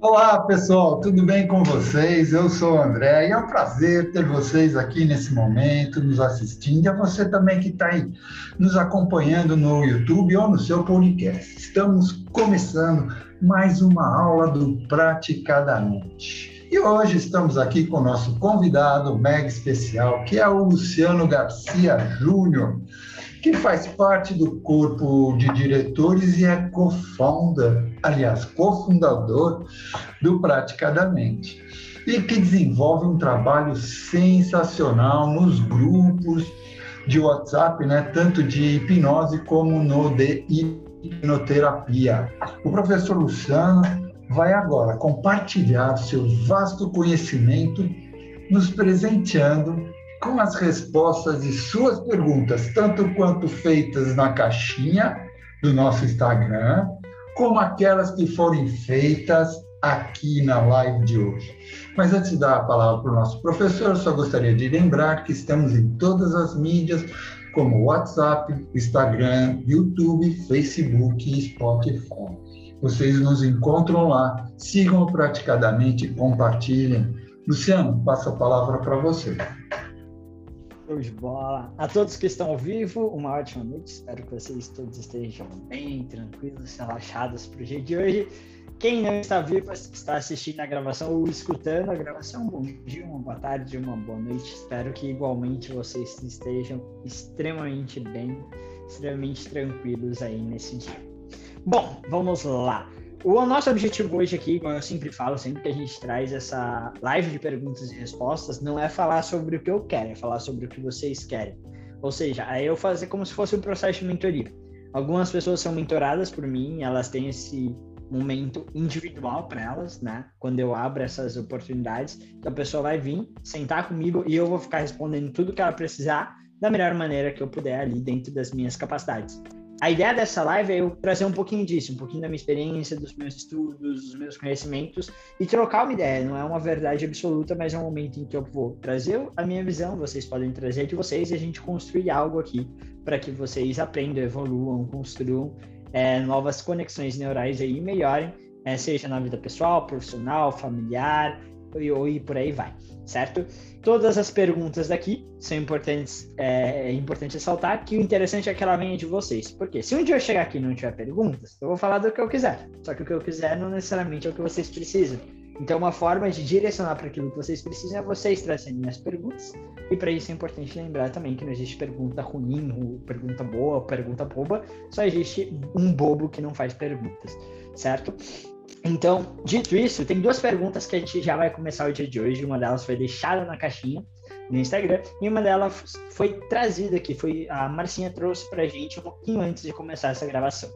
Olá, pessoal, tudo bem com vocês? Eu sou o André e é um prazer ter vocês aqui nesse momento, nos assistindo, e a você também que está aí nos acompanhando no YouTube ou no seu podcast. Estamos começando mais uma aula do Praticadamente. E hoje estamos aqui com o nosso convidado mega especial, que é o Luciano Garcia Júnior que faz parte do corpo de diretores e é co-founder, aliás, cofundador do Praticadamente, e que desenvolve um trabalho sensacional nos grupos de WhatsApp, né, tanto de hipnose como no de hipnoterapia. O professor Luciano vai agora compartilhar seu vasto conhecimento, nos presenteando com as respostas de suas perguntas, tanto quanto feitas na caixinha do nosso Instagram, como aquelas que forem feitas aqui na live de hoje. Mas antes de dar a palavra para o nosso professor, eu só gostaria de lembrar que estamos em todas as mídias, como WhatsApp, Instagram, YouTube, Facebook e Spotify. Vocês nos encontram lá, sigam praticadamente compartilhem. Luciano, passo a palavra para você. Show de bola. A todos que estão ao vivo, uma ótima noite. Espero que vocês todos estejam bem, tranquilos, relaxados para o dia de hoje. Quem não está vivo, está assistindo a gravação ou escutando a gravação, bom dia, uma boa tarde, uma boa noite. Espero que igualmente vocês estejam extremamente bem, extremamente tranquilos aí nesse dia. Bom, vamos lá. O nosso objetivo hoje aqui, como eu sempre falo, sempre que a gente traz essa live de perguntas e respostas, não é falar sobre o que eu quero, é falar sobre o que vocês querem. Ou seja, é eu fazer como se fosse um processo de mentoria. Algumas pessoas são mentoradas por mim, elas têm esse momento individual para elas, né? Quando eu abro essas oportunidades, a pessoa vai vir, sentar comigo e eu vou ficar respondendo tudo que ela precisar da melhor maneira que eu puder ali dentro das minhas capacidades a ideia dessa live é eu trazer um pouquinho disso, um pouquinho da minha experiência, dos meus estudos, dos meus conhecimentos e trocar uma ideia. Não é uma verdade absoluta, mas é um momento em que eu vou trazer a minha visão, vocês podem trazer de vocês e a gente construir algo aqui para que vocês aprendam, evoluam, construam é, novas conexões neurais aí e melhorem, é, seja na vida pessoal, profissional, familiar e, e por aí vai, certo? Todas as perguntas daqui são importantes, é, é, importante ressaltar que o interessante é que ela venha de vocês. Porque se um dia eu chegar aqui e não tiver perguntas, eu vou falar do que eu quiser. Só que o que eu quiser não necessariamente é o que vocês precisam. Então, uma forma de direcionar para aquilo que vocês precisam é vocês trazerem as perguntas. E para isso é importante lembrar também que não existe pergunta ruim, pergunta boa, pergunta boba. Só existe um bobo que não faz perguntas, certo? Então, dito isso, tem duas perguntas que a gente já vai começar o dia de hoje. Uma delas foi deixada na caixinha no Instagram e uma delas foi trazida aqui. Foi a Marcinha trouxe para a gente um pouquinho antes de começar essa gravação.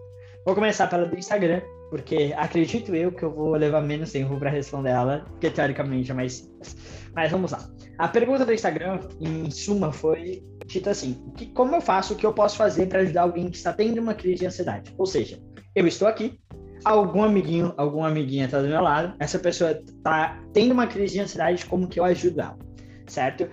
Vou começar pela do Instagram, porque acredito eu que eu vou levar menos tempo para responder ela, porque teoricamente é mais simples. Mas vamos lá. A pergunta do Instagram, em suma, foi dita assim: que, como eu faço, o que eu posso fazer para ajudar alguém que está tendo uma crise de ansiedade? Ou seja, eu estou aqui, algum amiguinho, alguma amiguinha está do meu lado, essa pessoa está tendo uma crise de ansiedade, como que eu ajudo ela, certo?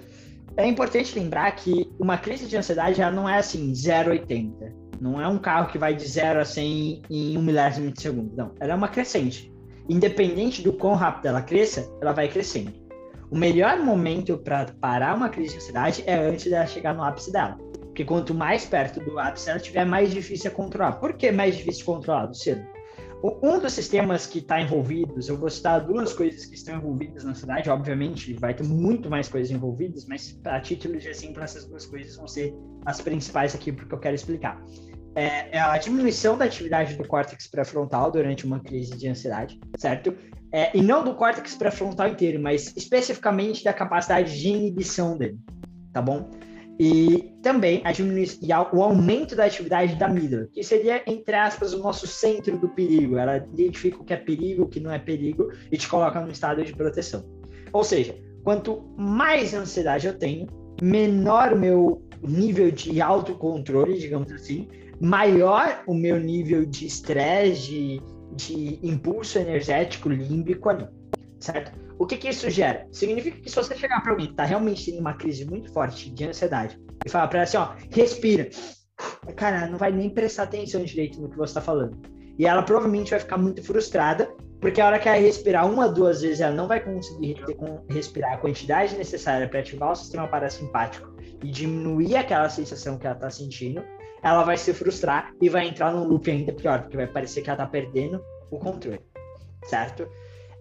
É importante lembrar que uma crise de ansiedade já não é assim, 0,80. Não é um carro que vai de 0 a 100 em um milésimo de segundo. Não, ela é uma crescente. Independente do quão rápido ela cresça, ela vai crescendo. O melhor momento para parar uma crise de ansiedade é antes dela chegar no ápice dela. Porque quanto mais perto do ápice ela tiver, mais difícil é controlar. Por que mais difícil de controlar, Luciano? Um dos sistemas que está envolvidos, eu vou citar duas coisas que estão envolvidas na cidade, obviamente vai ter muito mais coisas envolvidas, mas a título de exemplo, essas duas coisas vão ser as principais aqui porque eu quero explicar. É, é a diminuição da atividade do córtex pré-frontal durante uma crise de ansiedade, certo? É, e não do córtex pré-frontal inteiro, mas especificamente da capacidade de inibição dele, tá bom? E também a diminuição, o aumento da atividade da amígdala, que seria, entre aspas, o nosso centro do perigo. Ela identifica o que é perigo, o que não é perigo e te coloca num estado de proteção. Ou seja, quanto mais ansiedade eu tenho, menor o meu nível de autocontrole, digamos assim, maior o meu nível de estresse, de, de impulso energético límbico ali, certo? O que, que isso gera? Significa que se você chegar para alguém que está realmente em uma crise muito forte de ansiedade e falar para ela assim, ó, respira, cara, não vai nem prestar atenção direito no que você está falando. E ela provavelmente vai ficar muito frustrada Porque a hora que ela respirar uma, duas vezes, ela não vai conseguir respirar a quantidade necessária para ativar o sistema parasimpático e diminuir aquela sensação que ela está sentindo. Ela vai se frustrar e vai entrar num loop ainda pior, porque vai parecer que ela está perdendo o controle, certo?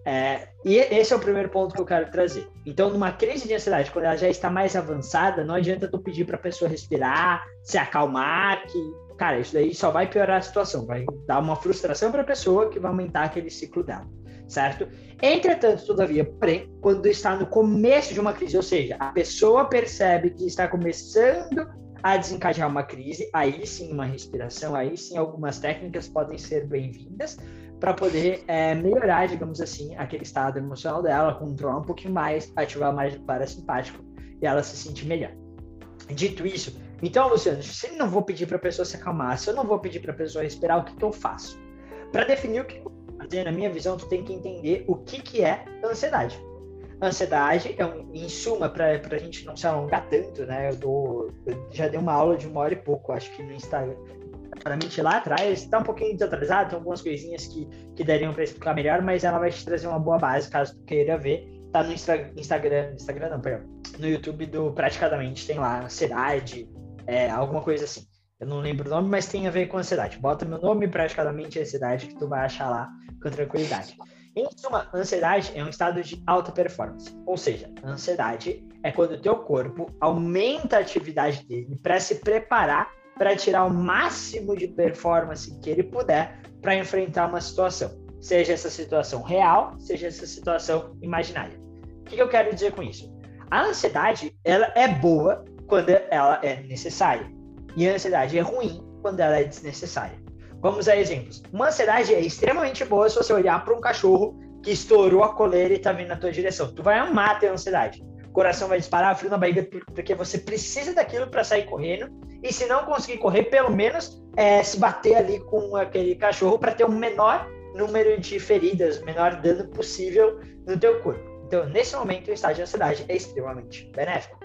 É, e esse é o primeiro ponto que eu quero trazer. Então, numa crise de ansiedade, quando ela já está mais avançada, não adianta tu pedir para a pessoa respirar, se acalmar, que cara, isso daí só vai piorar a situação, vai dar uma frustração para a pessoa que vai aumentar aquele ciclo dela, certo? Entretanto, todavia, porém, quando está no começo de uma crise, ou seja, a pessoa percebe que está começando a desencadear uma crise, aí sim uma respiração, aí sim algumas técnicas podem ser bem-vindas para poder é, melhorar, digamos assim, aquele estado emocional dela, controlar um pouquinho mais, ativar mais o parasimpático e ela se sentir melhor. Dito isso, então, Luciano, se eu não vou pedir para a pessoa se acalmar, se eu não vou pedir para a pessoa respirar, o que, que eu faço? Para definir o que eu vou fazer, na minha visão, tu tem que entender o que, que é ansiedade. Ansiedade é um, em suma, para a gente não se alongar tanto, né? Eu, dou, eu já dei uma aula de uma hora e pouco, acho que no Instagram, para mim lá atrás, está um pouquinho desatrasado, tem algumas coisinhas que, que dariam para explicar melhor, mas ela vai te trazer uma boa base, caso tu queira ver. Tá no Instagram, Instagram não, perdão, no YouTube do Praticadamente, tem lá ansiedade, é, alguma coisa assim. Eu não lembro o nome, mas tem a ver com ansiedade. Bota meu nome praticamente ansiedade que tu vai achar lá com tranquilidade. Em suma, ansiedade é um estado de alta performance. Ou seja, ansiedade é quando o teu corpo aumenta a atividade dele para se preparar para tirar o máximo de performance que ele puder para enfrentar uma situação. Seja essa situação real, seja essa situação imaginária. O que eu quero dizer com isso? A ansiedade, ela é boa quando ela é necessária. E a ansiedade é ruim quando ela é desnecessária. Vamos a exemplos. Uma ansiedade é extremamente boa se você olhar para um cachorro que estourou a coleira e está vindo na tua direção. Tu vai amar ter ansiedade. Coração vai disparar, frio na barriga, porque você precisa daquilo para sair correndo. E se não conseguir correr, pelo menos é, se bater ali com aquele cachorro para ter o um menor número de feridas, menor dano possível no teu corpo. Então, nesse momento, o estágio de ansiedade é extremamente benéfico.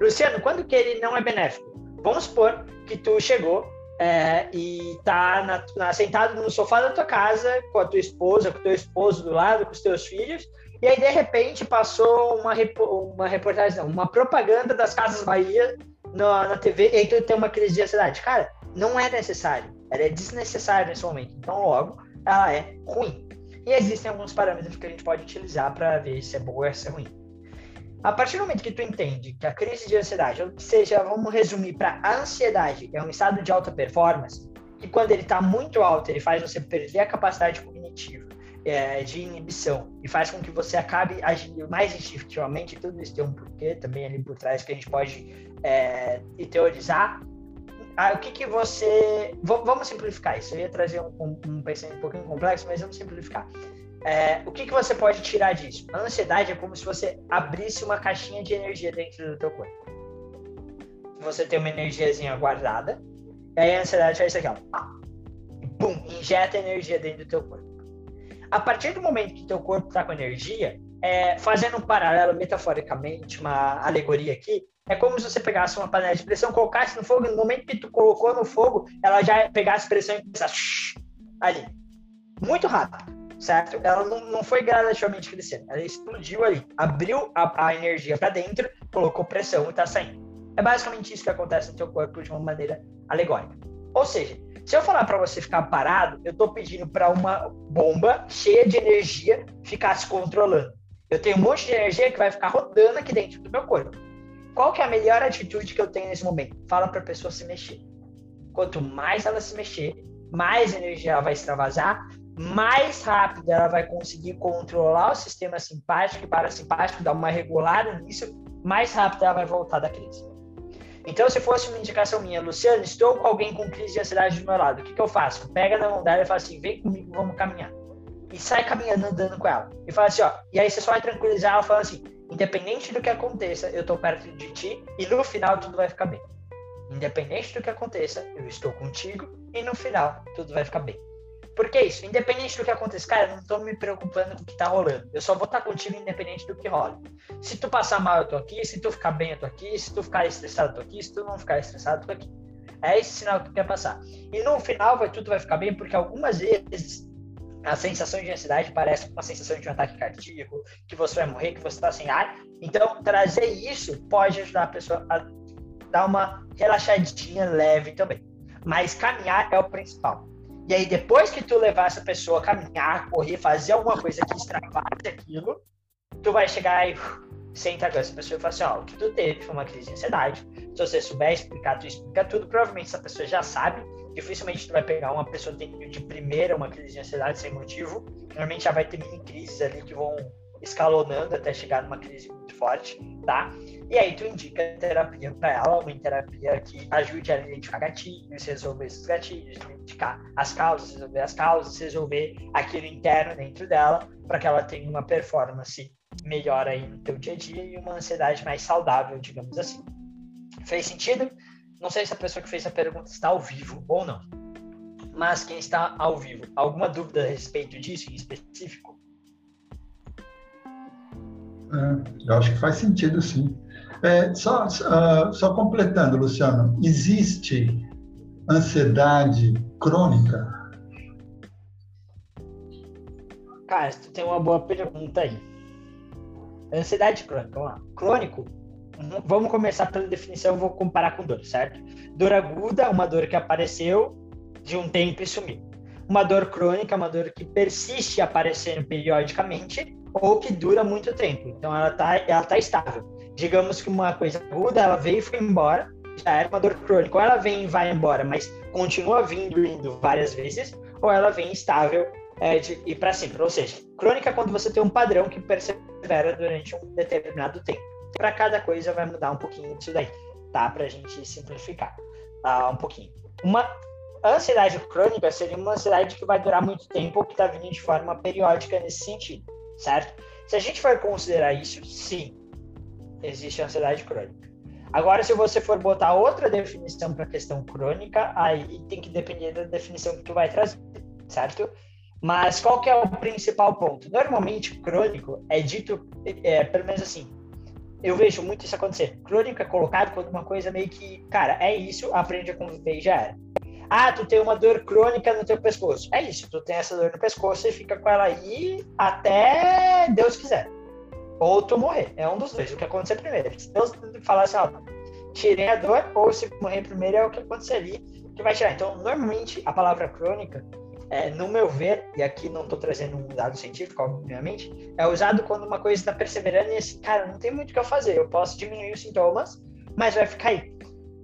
Luciano, quando que ele não é benéfico? Vamos supor que tu chegou é, e tá na, na, sentado no sofá da tua casa com a tua esposa, com o teu esposo do lado, com os teus filhos, e aí de repente passou uma, uma reportagem, não, uma propaganda das Casas Bahia na, na TV, e tu tem uma crise de ansiedade. Cara, não é necessário, ela é desnecessária nesse momento, então logo ela é ruim. E existem alguns parâmetros que a gente pode utilizar para ver se é boa ou se é ruim. A partir do momento que tu entende que a crise de ansiedade, ou seja, vamos resumir para a ansiedade, é um estado de alta performance, que quando ele está muito alto, ele faz você perder a capacidade cognitiva é, de inibição e faz com que você acabe agindo mais instintivamente, tudo isso tem um porquê também ali por trás que a gente pode é, teorizar. Ah, o que que você... V vamos simplificar isso, eu ia trazer um, um, um pensamento um pouquinho complexo, mas vamos simplificar. É, o que, que você pode tirar disso? A ansiedade é como se você abrisse uma caixinha de energia dentro do teu corpo. Você tem uma energiazinha guardada, e aí a ansiedade faz isso aqui, ó. Pum, injeta energia dentro do teu corpo. A partir do momento que teu corpo está com energia, é, fazendo um paralelo metaforicamente, uma alegoria aqui, é como se você pegasse uma panela de pressão, colocasse no fogo, no momento que tu colocou no fogo, ela já pegasse pressão e começasse ali. Muito rápido certo? Ela não, não foi gradativamente crescendo, ela explodiu ali, abriu a, a energia para dentro, colocou pressão e está saindo. É basicamente isso que acontece no teu corpo de uma maneira alegórica. Ou seja, se eu falar para você ficar parado, eu estou pedindo para uma bomba cheia de energia ficar se controlando. Eu tenho um monte de energia que vai ficar rodando aqui dentro do meu corpo. Qual que é a melhor atitude que eu tenho nesse momento? Fala para a pessoa se mexer. Quanto mais ela se mexer, mais energia ela vai extravasar, mais rápido ela vai conseguir controlar o sistema simpático e parasimpático, dar uma regulada nisso, mais rápido ela vai voltar da crise. Então, se fosse uma indicação minha, Luciano, estou com alguém com crise de ansiedade do meu lado, o que, que eu faço? Pega na mão dela e fala assim: vem comigo, vamos caminhar. E sai caminhando, andando com ela. E fala assim: ó, e aí você só vai tranquilizar ela falando assim: independente do que aconteça, eu estou perto de ti e no final tudo vai ficar bem. Independente do que aconteça, eu estou contigo e no final tudo vai ficar bem. Porque é isso, independente do que aconteça, cara, eu não tô me preocupando com o que tá rolando. Eu só vou estar contigo independente do que rola. Se tu passar mal, eu tô aqui. Se tu ficar bem, eu tô aqui. Se tu ficar estressado, eu tô aqui. Se tu não ficar estressado, eu tô aqui. É esse sinal que tu quer passar. E no final vai tudo vai ficar bem, porque algumas vezes a sensação de ansiedade parece uma sensação de um ataque cardíaco, que você vai morrer, que você está sem ar. Então, trazer isso pode ajudar a pessoa a dar uma relaxadinha leve também. Mas caminhar é o principal. E aí, depois que tu levar essa pessoa a caminhar, correr, fazer alguma coisa que extravase aquilo, tu vai chegar e senta com essa pessoa e fala assim, ó, o que tu teve foi uma crise de ansiedade. Se você souber explicar, tu explica tudo. Provavelmente essa pessoa já sabe. Dificilmente tu vai pegar uma pessoa que tem de primeira uma crise de ansiedade sem motivo. Normalmente já vai ter mini crises ali que vão escalonando até chegar numa crise muito forte, tá? E aí tu indica terapia para ela, uma terapia que ajude ela a identificar gatilhos, resolver esses gatilhos, identificar as causas, resolver as causas, resolver aquilo interno dentro dela, para que ela tenha uma performance melhor aí no teu dia a dia e uma ansiedade mais saudável, digamos assim. Fez sentido? Não sei se a pessoa que fez a pergunta está ao vivo ou não. Mas quem está ao vivo, alguma dúvida a respeito disso em específico? É, eu acho que faz sentido, sim. É, só, uh, só completando, Luciano, existe ansiedade crônica? Cara, tu tem uma boa pergunta aí. Ansiedade crônica, vamos lá. Crônico, vamos começar pela definição, vou comparar com dor, certo? Dor aguda, uma dor que apareceu de um tempo e sumiu. Uma dor crônica, uma dor que persiste aparecendo periodicamente ou que dura muito tempo. Então ela tá, ela tá estável digamos que uma coisa aguda, ela veio e foi embora, já era uma dor crônica. Ou ela vem e vai embora, mas continua vindo e indo várias vezes, ou ela vem estável é, de ir para sempre. Ou seja, crônica é quando você tem um padrão que persevera durante um determinado tempo. Para cada coisa vai mudar um pouquinho disso daí, tá? Para a gente simplificar uh, um pouquinho. Uma ansiedade crônica seria uma ansiedade que vai durar muito tempo que está vindo de forma periódica nesse sentido, certo? Se a gente for considerar isso, sim, existe ansiedade crônica. Agora, se você for botar outra definição para a questão crônica, aí tem que depender da definição que tu vai trazer, certo? Mas qual que é o principal ponto? Normalmente, crônico é dito, é, pelo menos assim, eu vejo muito isso acontecer. Crônico é colocado como uma coisa meio que, cara, é isso, aprende a conviver e já era. Ah, tu tem uma dor crônica no teu pescoço. É isso, tu tem essa dor no pescoço e fica com ela aí até Deus quiser ou tu morrer. É um dos dois, o que acontecer primeiro. Se Deus falasse, ó, tirei a dor, ou se morrer primeiro é o que aconteceria, que vai tirar. Então, normalmente, a palavra crônica, é, no meu ver, e aqui não estou trazendo um dado científico, obviamente, é usado quando uma coisa está perseverando e assim, cara, não tem muito o que eu fazer, eu posso diminuir os sintomas, mas vai ficar aí.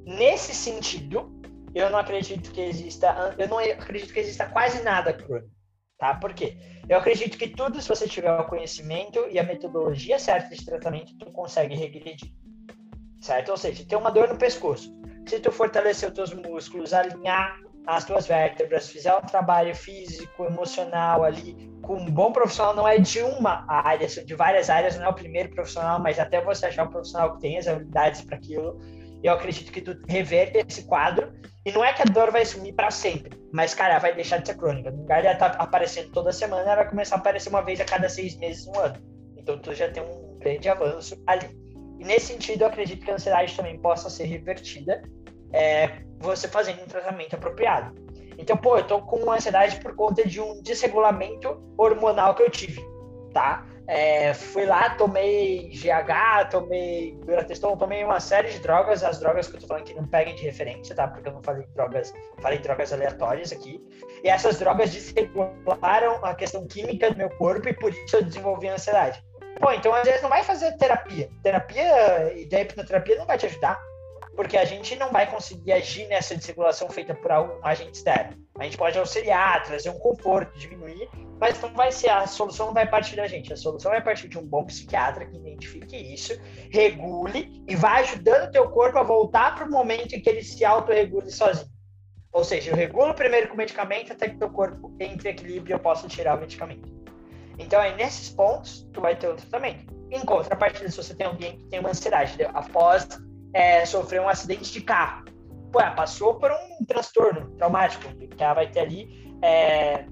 Nesse sentido, eu não acredito que exista, eu não acredito que exista quase nada crônico tá? Por quê? Eu acredito que tudo, se você tiver o conhecimento e a metodologia certa de tratamento, tu consegue regredir, certo? Ou seja, tem uma dor no pescoço. Se tu fortalecer os teus músculos, alinhar as tuas vértebras, fizer um trabalho físico, emocional ali, com um bom profissional, não é de uma área, de várias áreas, não é o primeiro profissional, mas até você achar um profissional que tem as habilidades para aquilo, eu acredito que tu reverte esse quadro e não é que a dor vai sumir para sempre, mas, cara, vai deixar de ser crônica. No lugar de estar tá aparecendo toda semana, ela vai começar a aparecer uma vez a cada seis meses, um ano. Então, tu já tem um grande avanço ali. E nesse sentido, eu acredito que a ansiedade também possa ser revertida é, você fazendo um tratamento apropriado. Então, pô, eu tô com ansiedade por conta de um desregulamento hormonal que eu tive, tá? É, fui lá, tomei GH, tomei Durateston, tomei uma série de drogas. As drogas que eu tô falando aqui não peguem de referência, tá? Porque eu não falei drogas, falei drogas aleatórias aqui. E essas drogas desregularam a questão química do meu corpo e por isso eu desenvolvi ansiedade. Pô, então às vezes não vai fazer terapia. Terapia e da hipnoterapia não vai te ajudar. Porque a gente não vai conseguir agir nessa desregulação feita por algum agente externo. A gente pode auxiliar, trazer um conforto, diminuir, mas não vai ser a solução não vai partir da gente. A solução vai partir de um bom psiquiatra que identifique isso, regule e vai ajudando o teu corpo a voltar para o momento em que ele se autorregule sozinho. Ou seja, eu regulo primeiro com o medicamento até que teu corpo entre em equilíbrio e eu possa tirar o medicamento. Então, aí, nesses pontos, tu vai ter um tratamento. Em contrapartida, se você tem alguém que tem uma ansiedade após é, sofrer um acidente de carro, pô, passou por um transtorno traumático, que ela vai ter ali é,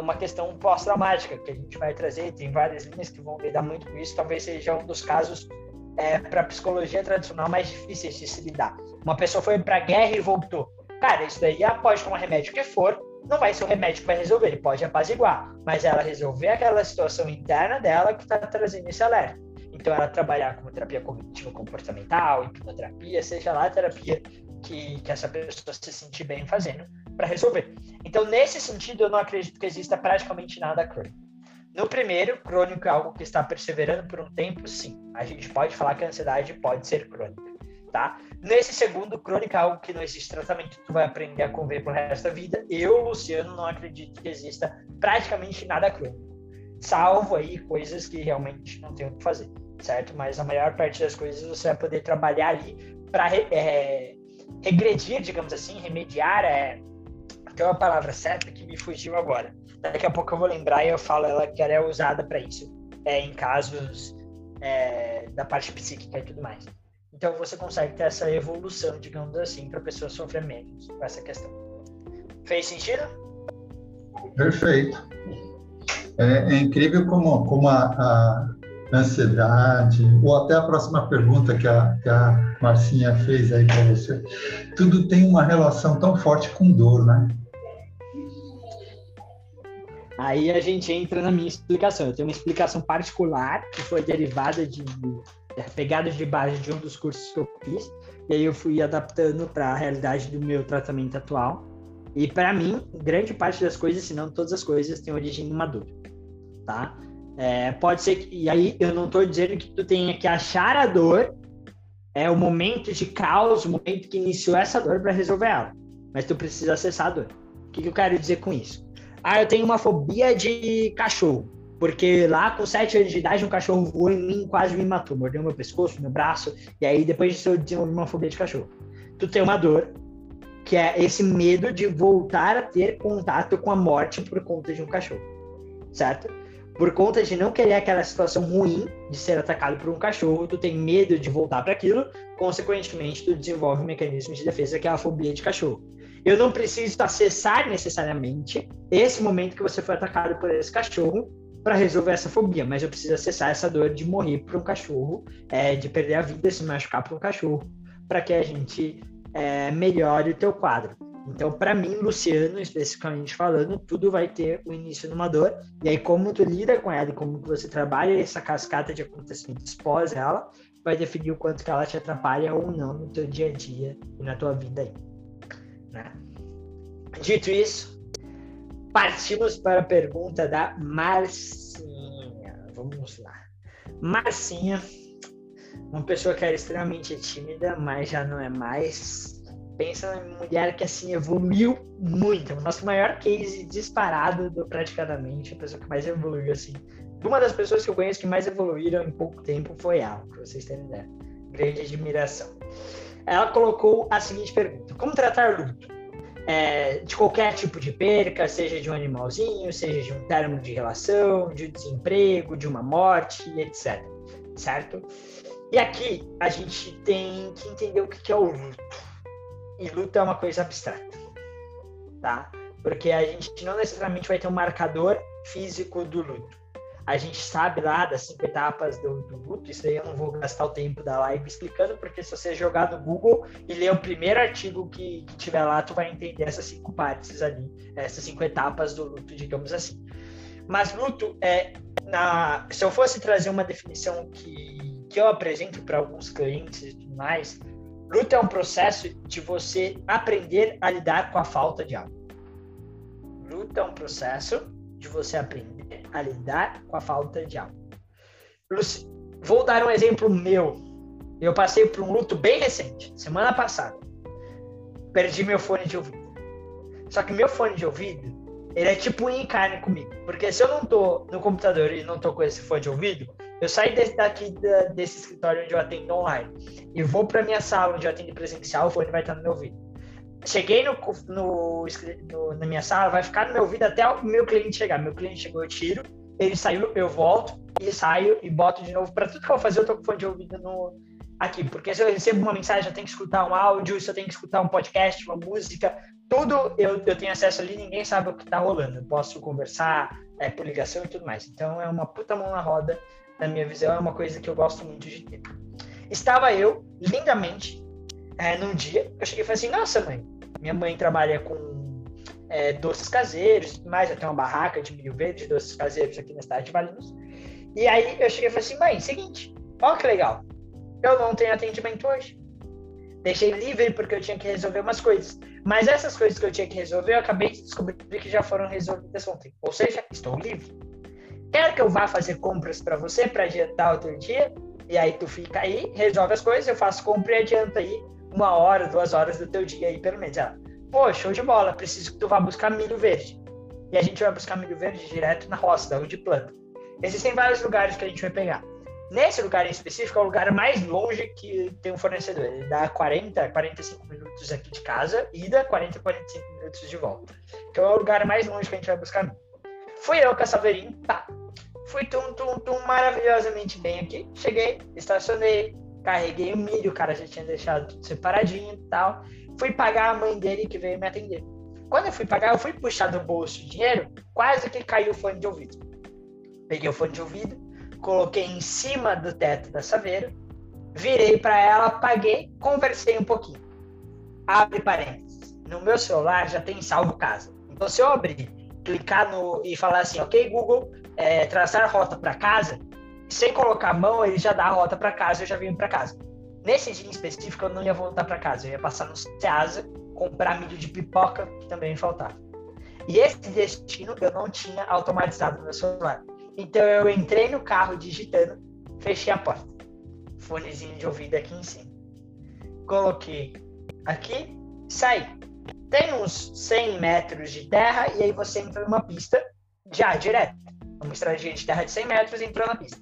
uma questão pós-traumática que a gente vai trazer. Tem várias linhas que vão lidar muito com isso. Talvez seja um dos casos é, para psicologia tradicional mais difíceis de se lidar. Uma pessoa foi para a guerra e voltou. Cara, isso daí pode tomar remédio que for, não vai ser o remédio que vai resolver, ele pode apaziguar, mas ela resolver aquela situação interna dela que está trazendo esse alerta. Então, ela trabalhar com terapia cognitiva comportamental, hipnoterapia, seja lá a terapia que, que essa pessoa se sentir bem fazendo para resolver. Então, nesse sentido, eu não acredito que exista praticamente nada crônico. No primeiro, crônico é algo que está perseverando por um tempo, sim. A gente pode falar que a ansiedade pode ser crônica, tá? Nesse segundo, crônica é algo que não existe tratamento, tu vai aprender a conviver pro resto da vida. Eu, Luciano, não acredito que exista praticamente nada crônico. Salvo aí coisas que realmente não tem o que fazer, certo? Mas a maior parte das coisas você vai poder trabalhar ali para é, regredir, digamos assim, remediar, é, tem uma palavra certa que me fugiu agora. Daqui a pouco eu vou lembrar e eu falo ela que ela é usada para isso, é, em casos é, da parte psíquica e tudo mais. Então você consegue ter essa evolução, digamos assim, para a pessoa sofrer menos com essa questão. Fez sentido? Perfeito. É, é incrível como, como a, a, ansiedade, ou até a próxima pergunta que a, que a Marcinha fez aí para você, tudo tem uma relação tão forte com dor, né? Aí a gente entra na minha explicação. Eu tenho uma explicação particular que foi derivada de pegadas de base de um dos cursos que eu fiz. E aí eu fui adaptando para a realidade do meu tratamento atual. E para mim, grande parte das coisas, se não todas as coisas, tem origem numa dor, tá? É, pode ser que, e aí eu não estou dizendo que tu tenha que achar a dor, é o momento de caos, o momento que iniciou essa dor para resolver ela. Mas tu precisa acessar a dor. O que, que eu quero dizer com isso? Ah, eu tenho uma fobia de cachorro. Porque lá com 7 anos de idade, um cachorro voou em mim quase me matou. Mordeu meu pescoço, meu braço. E aí depois disso eu desenvolvi uma fobia de cachorro. Tu tem uma dor, que é esse medo de voltar a ter contato com a morte por conta de um cachorro. Certo? Por conta de não querer aquela situação ruim de ser atacado por um cachorro, tu tem medo de voltar para aquilo, consequentemente tu desenvolve um mecanismo de defesa que é a fobia de cachorro. Eu não preciso acessar necessariamente esse momento que você foi atacado por esse cachorro para resolver essa fobia, mas eu preciso acessar essa dor de morrer por um cachorro, é, de perder a vida, se machucar por um cachorro, para que a gente é, melhore o teu quadro. Então, para mim, Luciano, especificamente falando, tudo vai ter o início numa dor. E aí, como tu lida com ela e como você trabalha essa cascata de acontecimentos pós ela, vai definir o quanto que ela te atrapalha ou não no teu dia a dia e na tua vida aí. Né? Dito isso, partimos para a pergunta da Marcinha. Vamos lá. Marcinha, uma pessoa que era extremamente tímida, mas já não é mais. Pensa na mulher que assim evoluiu muito. O nosso maior case disparado do praticamente, a pessoa que mais evoluiu assim. Uma das pessoas que eu conheço que mais evoluíram em pouco tempo foi ela, para vocês terem ideia. Grande admiração ela colocou a seguinte pergunta: Como tratar luto? É, de qualquer tipo de perca, seja de um animalzinho, seja de um término de relação, de um desemprego, de uma morte, etc. Certo? E aqui a gente tem que entender o que é o luto. E luto é uma coisa abstrata, tá? Porque a gente não necessariamente vai ter um marcador físico do luto a gente sabe lá das cinco etapas do, do luto, isso aí eu não vou gastar o tempo da live explicando, porque se você jogar no Google e ler o primeiro artigo que, que tiver lá, tu vai entender essas cinco partes ali, essas cinco etapas do luto, digamos assim. Mas luto é, na, se eu fosse trazer uma definição que, que eu apresento para alguns clientes e tudo mais, luto é um processo de você aprender a lidar com a falta de algo. Luto é um processo de você aprender a lidar com a falta de algo. Vou dar um exemplo meu. Eu passei por um luto bem recente, semana passada. Perdi meu fone de ouvido. Só que meu fone de ouvido, ele é tipo em carne comigo. Porque se eu não tô no computador e não tô com esse fone de ouvido, eu saio desse, daqui desse escritório onde eu atendo online e vou para minha sala onde eu atendo presencial, o fone vai estar no meu ouvido. Cheguei no, no, no, na minha sala, vai ficar no meu ouvido até o meu cliente chegar. Meu cliente chegou, eu tiro, ele saiu, eu volto e saio e boto de novo. Para tudo que eu vou fazer, eu tô com fone de ouvido no, aqui. Porque se eu recebo uma mensagem, eu tenho que escutar um áudio, se eu tenho que escutar um podcast, uma música, tudo eu, eu tenho acesso ali, ninguém sabe o que tá rolando. Eu posso conversar é, por ligação e tudo mais. Então é uma puta mão na roda, na minha visão, é uma coisa que eu gosto muito de ter. Estava eu, lindamente, é, num dia, eu cheguei e falei assim, nossa mãe, minha mãe trabalha com é, doces caseiros, mais eu tenho uma barraca de milho verde, doces caseiros aqui na cidade de Valinhos. E aí eu cheguei e falei assim, mãe, seguinte, olha que legal, eu não tenho atendimento hoje. Deixei livre porque eu tinha que resolver umas coisas. Mas essas coisas que eu tinha que resolver, eu acabei de descobrir que já foram resolvidas ontem. Ou seja, estou livre. Quer que eu vá fazer compras para você para adiantar outro dia? E aí tu fica aí, resolve as coisas, eu faço compra e adianta aí uma hora, duas horas do teu dia aí, pelo menos. Ela, pô, show de bola, preciso que tu vá buscar milho verde. E a gente vai buscar milho verde direto na roça, onde planta. Existem vários lugares que a gente vai pegar. Nesse lugar em específico é o lugar mais longe que tem um fornecedor. Ele dá 40, 45 minutos aqui de casa, ida 40, 45 minutos de volta. Então é o lugar mais longe que a gente vai buscar. Fui eu Saveirinho, tá. Fui tum, tum, tum, maravilhosamente bem aqui. Cheguei, estacionei, carreguei o milho, o cara já tinha deixado separadinho e tal. Fui pagar a mãe dele que veio me atender. Quando eu fui pagar, eu fui puxar do bolso o dinheiro, quase que caiu o fone de ouvido. Peguei o fone de ouvido, coloquei em cima do teto da saveira, virei para ela, paguei, conversei um pouquinho. Abre parênteses. No meu celular já tem salvo casa. Então, se eu abrir, clicar no e falar assim, ok, Google, é, traçar rota para casa, sem colocar a mão, ele já dá a rota para casa, eu já vim para casa. Nesse dia em específico, eu não ia voltar para casa, eu ia passar no Ceasa, comprar milho de pipoca, que também faltava. E esse destino eu não tinha automatizado no meu celular. Então eu entrei no carro digitando, fechei a porta. Fonezinho de ouvido aqui em cima. Coloquei aqui, saí. Tem uns 100 metros de terra e aí você entra numa pista já direto. Uma estradinha de terra de 100 metros entrou na pista.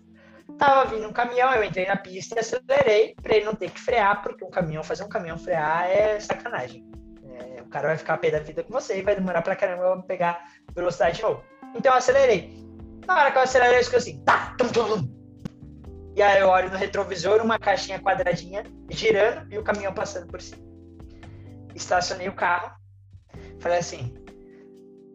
Tava vindo um caminhão, eu entrei na pista e acelerei para ele não ter que frear, porque um caminhão, fazer um caminhão frear é sacanagem. É, o cara vai ficar a pé da vida com você e vai demorar pra caramba pegar velocidade de novo. Então eu acelerei. Na hora que eu acelerei, eu escutei assim, tá, tum, tum, tum. E aí eu olho no retrovisor, uma caixinha quadradinha girando e o caminhão passando por cima. Estacionei o carro, falei assim,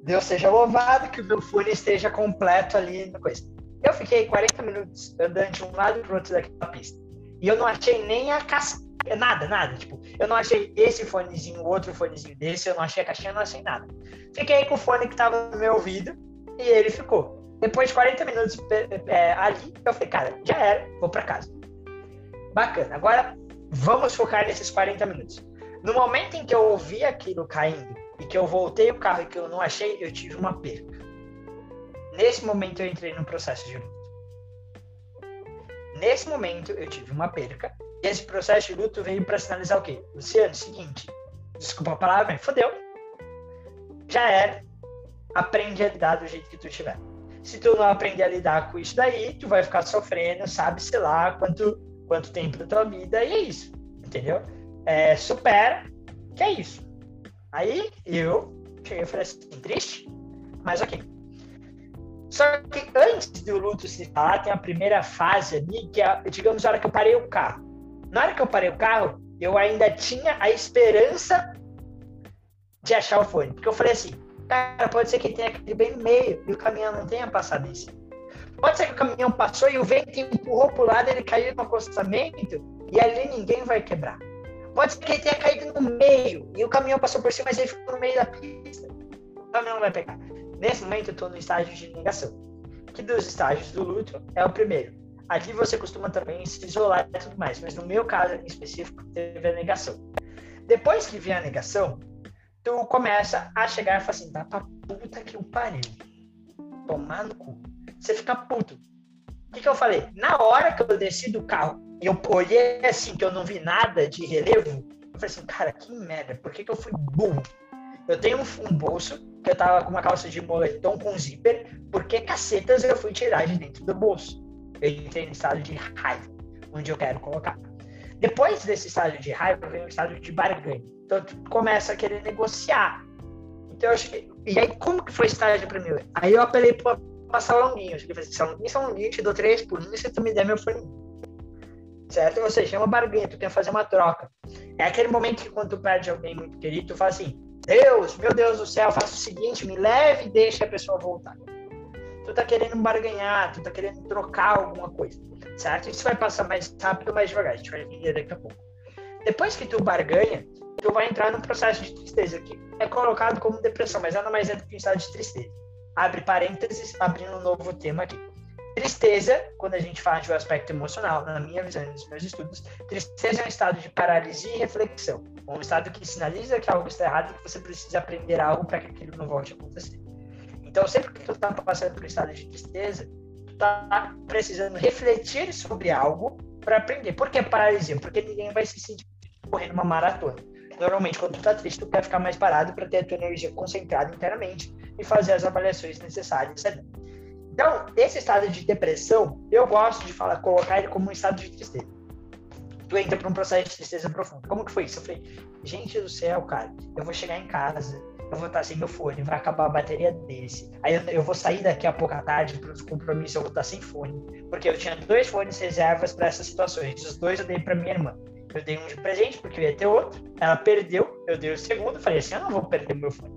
Deus seja louvado que o meu fone esteja completo ali na coisa. Eu fiquei 40 minutos andando de um lado para o outro daquela pista. E eu não achei nem a casca, nada, nada. Tipo, eu não achei esse fonezinho, outro fonezinho desse, eu não achei a caixinha, eu não achei nada. Fiquei com o fone que estava no meu ouvido e ele ficou. Depois de 40 minutos é, ali, eu falei, cara, já era, vou para casa. Bacana. Agora, vamos focar nesses 40 minutos. No momento em que eu ouvi aquilo caindo e que eu voltei o carro e que eu não achei, eu tive uma perca. Nesse momento, eu entrei no processo de luto. Nesse momento, eu tive uma perca. E esse processo de luto veio para sinalizar o quê? Luciano, seguinte, desculpa a palavra, mas fodeu. Já era. Aprende a lidar do jeito que tu tiver. Se tu não aprender a lidar com isso daí, tu vai ficar sofrendo, sabe, sei lá, quanto, quanto tempo da tua vida, e é isso, entendeu? É, supera, que é isso. Aí eu cheguei e falei assim, triste, mas ok. Só que antes do luto se falar, tem a primeira fase ali, que é, digamos, a hora que eu parei o carro. Na hora que eu parei o carro, eu ainda tinha a esperança de achar o fone. Porque eu falei assim, Cara, pode ser que tenha caído bem no meio e o caminhão não tenha passado em cima. Pode ser que o caminhão passou e o vento empurrou para o lado, ele caiu no acostamento e ali ninguém vai quebrar. Pode ser que ele tenha caído no meio e o caminhão passou por cima, mas ele ficou no meio da pista. O caminhão não vai pegar. Nesse momento, eu estou no estágio de negação. Que dos estágios do luto é o primeiro. Ali você costuma também se isolar e tudo mais, mas no meu caso em específico, teve a negação. Depois que vem a negação, tu começa a chegar e fala assim, tá pra puta que o pariu. Tomar no cu. Você fica puto. O que, que eu falei? Na hora que eu desci do carro e eu olhei assim, que eu não vi nada de relevo, eu falei assim, cara, que merda, por que, que eu fui burro? Eu tenho um, bolso, que eu tava com uma calça de moletom com zíper, porque cacetas eu fui tirar de dentro do bolso. Eu entrei no estado de raiva, onde eu quero colocar. Depois desse estágio de raiva, vem o estágio de barganha. Então, tu começa a querer negociar. Então, eu cheguei... E aí, como que foi esse estágio para mim? Aí eu apelei para passar longuinho. Eu cheguei e falei assim, São Longuinho, te dou três por um se tu me der meu fone. Certo? Ou seja, é barganha, tu quer fazer uma troca. É aquele momento que quando tu perde alguém muito querido, tu fala assim, Deus, meu Deus do céu, faça o seguinte, me leve e deixe a pessoa voltar. Tu tá querendo barganhar, tu tá querendo trocar alguma coisa certo? Isso vai passar mais rápido, mais devagar. A gente vai entender daqui a pouco. Depois que tu barganha, tu vai entrar num processo de tristeza, que é colocado como depressão, mas nada mais é do que um estado de tristeza. Abre parênteses, abrindo um novo tema aqui. Tristeza, quando a gente fala de um aspecto emocional, na minha visão nos meus estudos, tristeza é um estado de paralisia e reflexão. Um estado que sinaliza que algo está errado e que você precisa aprender algo para que aquilo não volte a acontecer. Então, sempre que tu está passando por um estado de tristeza, tu está precisando refletir sobre algo para aprender. Por que paralisia? Porque ninguém vai se sentir correndo uma maratona. Normalmente, quando tu tá triste, tu quer ficar mais parado para ter a tua energia concentrada internamente e fazer as avaliações necessárias. Então, esse estado de depressão, eu gosto de falar, colocar ele como um estado de tristeza. Tu entra para um processo de tristeza profunda. Como que foi isso? Eu falei, gente do céu, cara, eu vou chegar em casa, eu vou estar sem meu fone, vai acabar a bateria desse. Aí eu, eu vou sair daqui a pouco à tarde para os compromissos, eu vou estar sem fone. Porque eu tinha dois fones reservas para essas situações. Os dois eu dei para minha irmã. Eu dei um de presente porque eu ia ter outro. Ela perdeu, eu dei o segundo. Falei assim: eu não vou perder meu fone.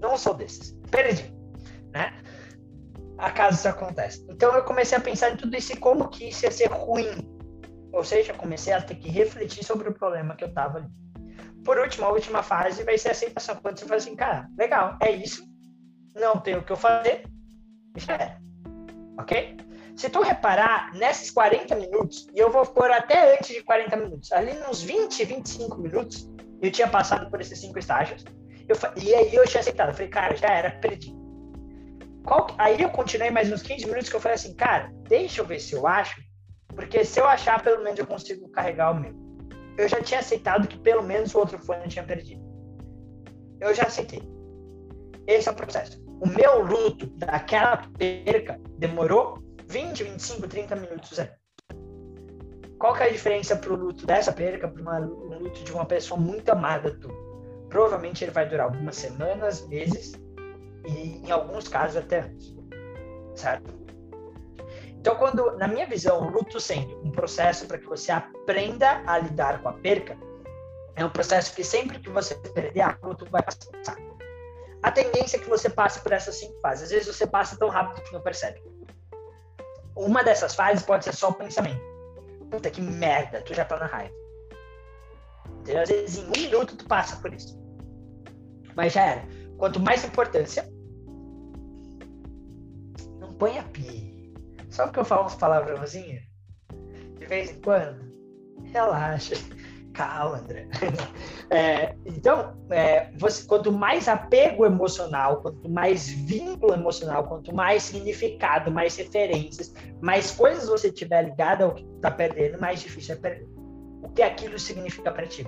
Não sou desses. Perdi. Né? Acaso isso acontece. Então eu comecei a pensar em tudo isso e como que isso ia ser ruim. Ou seja, comecei a ter que refletir sobre o problema que eu estava ali. Por último, a última fase vai ser a aceitação. Quando você fala assim, cara, legal, é isso. Não tem o que eu fazer. Já é. Ok? Se tu reparar, nesses 40 minutos, e eu vou pôr até antes de 40 minutos, ali nos 20, 25 minutos, eu tinha passado por esses cinco estágios, eu, e aí eu tinha aceitado. Eu falei, cara, já era, perdi. Qual, aí eu continuei mais uns 15 minutos que eu falei assim, cara, deixa eu ver se eu acho, porque se eu achar, pelo menos eu consigo carregar o meu. Eu já tinha aceitado que pelo menos o outro fone eu tinha perdido. Eu já aceitei. Esse é o processo. O meu luto daquela perca demorou 20, 25, 30 minutos é. Qual que é a diferença pro luto dessa perca para um luto de uma pessoa muito amada tu? Provavelmente ele vai durar algumas semanas, meses e em alguns casos até anos. Certo? Então, quando, na minha visão, o luto sendo um processo para que você aprenda a lidar com a perca, é um processo que sempre que você perder a luto vai passar. A tendência é que você passe por essas cinco fases. Às vezes você passa tão rápido que não percebe. Uma dessas fases pode ser só o pensamento. Puta que merda, tu já tá na raiva. Entendeu? Às vezes em um minuto tu passa por isso. Mas já era. Quanto mais importância, não ponha pi. Só porque eu falo umas palavrãozinhas, de vez em quando, relaxa. Calma, André. É, então, é, você, quanto mais apego emocional, quanto mais vínculo emocional, quanto mais significado, mais referências, mais coisas você tiver ligado ao que está perdendo, mais difícil é perder. O que aquilo significa para ti,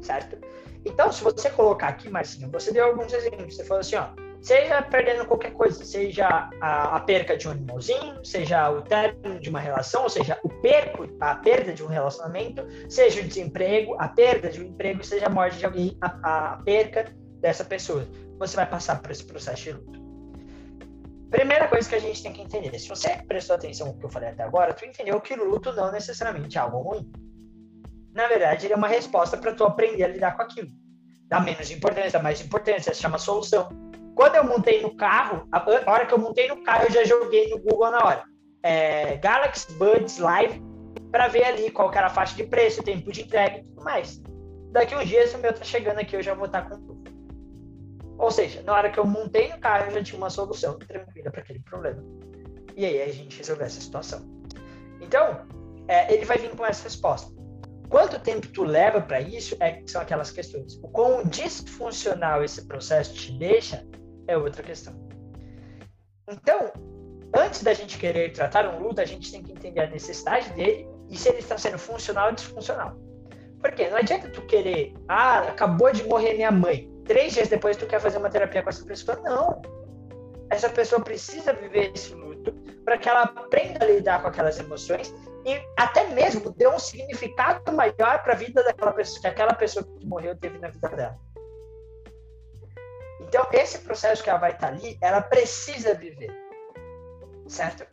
certo? Então, se você colocar aqui, Marcinho, você deu alguns exemplos. Você falou assim, ó, seja perdendo qualquer coisa, seja a, a, perca de um animalzinho, seja o término de uma relação, ou seja, o perco, a perda de um relacionamento, seja o desemprego, a perda de um emprego, seja a morte de alguém, a, a perca dessa pessoa. Você vai passar por esse processo de luto. Primeira coisa que a gente tem que entender, se você prestou atenção no que eu falei até agora, tu entendeu que luto não necessariamente é algo ruim. Na verdade, ele é uma resposta para tu aprender a lidar com aquilo. Dá menos importância, dá mais importância, se chama solução quando eu montei no carro, a hora que eu montei no carro, eu já joguei no Google na hora. É, Galaxy Buds Live para ver ali qual era a faixa de preço, tempo de entrega e tudo mais. Daqui uns dias o meu tá chegando aqui, eu já vou estar tá com. Ou seja, na hora que eu montei no carro, eu já tinha uma solução tranquila para aquele problema. E aí a gente resolveu essa situação. Então, é, ele vai vir com essa resposta. Quanto tempo tu leva para isso é, são aquelas questões. O quão disfuncional esse processo te deixa é outra questão. Então, antes da gente querer tratar um luto, a gente tem que entender a necessidade dele e se ele está sendo funcional ou disfuncional. Porque não adianta tu querer, ah, acabou de morrer minha mãe, três dias depois tu quer fazer uma terapia com essa pessoa. Não. Essa pessoa precisa viver esse luto para que ela aprenda a lidar com aquelas emoções e até mesmo dê um significado maior para a vida daquela pessoa, que aquela pessoa que morreu teve na vida dela. Então, esse processo que ela vai estar ali, ela precisa viver. Certo?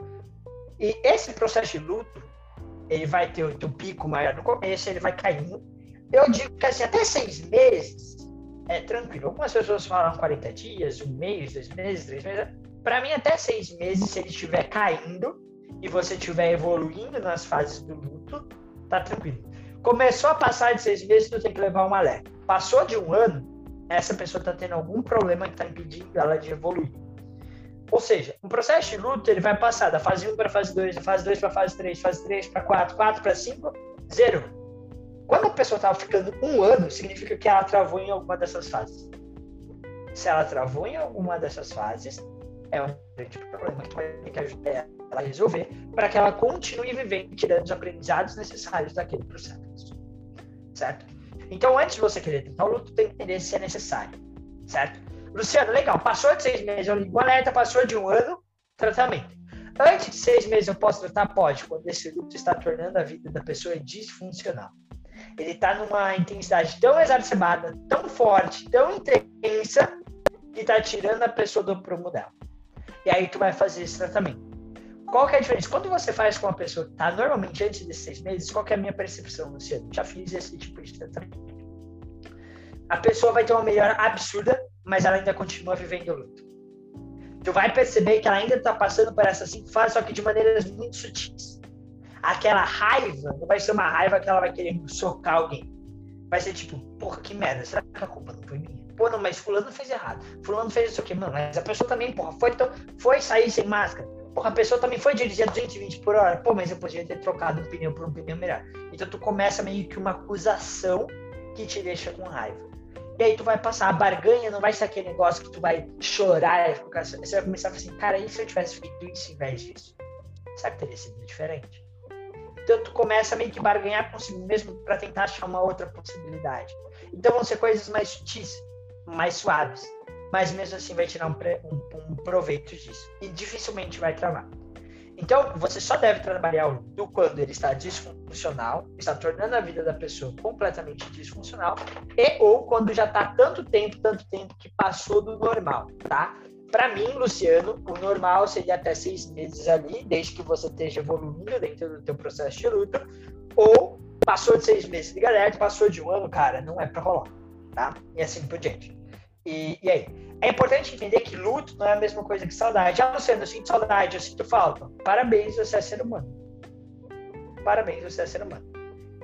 E esse processo de luto, ele vai ter o, pico maior no começo, ele vai caindo. Eu digo que assim, até seis meses é tranquilo. Algumas pessoas falam 40 dias, um mês, dois meses, três meses. Para mim, até seis meses, se ele estiver caindo e você estiver evoluindo nas fases do luto, tá tranquilo. Começou a passar de seis meses, tu tem que levar um alerta Passou de um ano, essa pessoa está tendo algum problema que está impedindo ela de evoluir. Ou seja, um processo de luto ele vai passar da fase 1 para a fase 2, da fase 2 para a fase 3, fase 3 para 4, 4 para 5, 0. Quando a pessoa estava ficando um ano, significa que ela travou em alguma dessas fases. Se ela travou em alguma dessas fases, é um grande problema que vai ter que ajudar ela a resolver para que ela continue vivendo, tirando os aprendizados necessários daquele processo. Certo? Então, antes de você querer tentar o luto, tem que entender se é necessário. Certo? Luciano, legal, passou de seis meses, eu ligo alerta, passou de um ano, tratamento. Antes de seis meses eu posso tratar? Pode, quando esse luto está tornando a vida da pessoa disfuncional. Ele está numa intensidade tão exacerbada, tão forte, tão intensa, que está tirando a pessoa do prumo dela. E aí tu vai fazer esse tratamento. Qual que é a diferença? Quando você faz com uma pessoa que está normalmente antes desses seis meses, qual que é a minha percepção, Luciano? Já fiz esse tipo de tratamento. A pessoa vai ter uma melhora absurda mas ela ainda continua vivendo o luto. Tu vai perceber que ela ainda está passando por essas cinco fases, só que de maneiras muito sutis. Aquela raiva não vai ser uma raiva que ela vai querer socar alguém. Vai ser tipo, porra, que merda, será que a culpa não foi minha? Pô, não, mas fulano fez errado. Fulano fez isso aqui. Mano, mas a pessoa também, porra, foi, tão, foi sair sem máscara. Porra, a pessoa também foi dirigir a 220 por hora. Pô, mas eu podia ter trocado um pneu por um pneu melhor. Então tu começa meio que uma acusação que te deixa com raiva. E aí tu vai passar. A barganha não vai ser aquele negócio que tu vai chorar. Você vai começar a falar assim, cara, e se eu tivesse feito isso em vez disso? Sabe que teria sido diferente? Então tu começa meio que barganhar consigo mesmo para tentar achar uma outra possibilidade. Então vão ser coisas mais sutis, mais suaves. Mas mesmo assim vai tirar um, um, um proveito disso. E dificilmente vai travar. Então, você só deve trabalhar o do quando ele está disfuncional, está tornando a vida da pessoa completamente disfuncional, e ou quando já está tanto tempo, tanto tempo que passou do normal, tá? Para mim, Luciano, o normal seria até seis meses ali, desde que você esteja evoluindo dentro do teu processo de luta, ou passou de seis meses de galera, passou de um ano, cara, não é para rolar, tá? E assim por diante. E, e aí? É importante entender que luto não é a mesma coisa que saudade. Ah, Luciano, eu sinto saudade, eu sinto falta. Parabéns, você é ser humano. Parabéns, você é ser humano.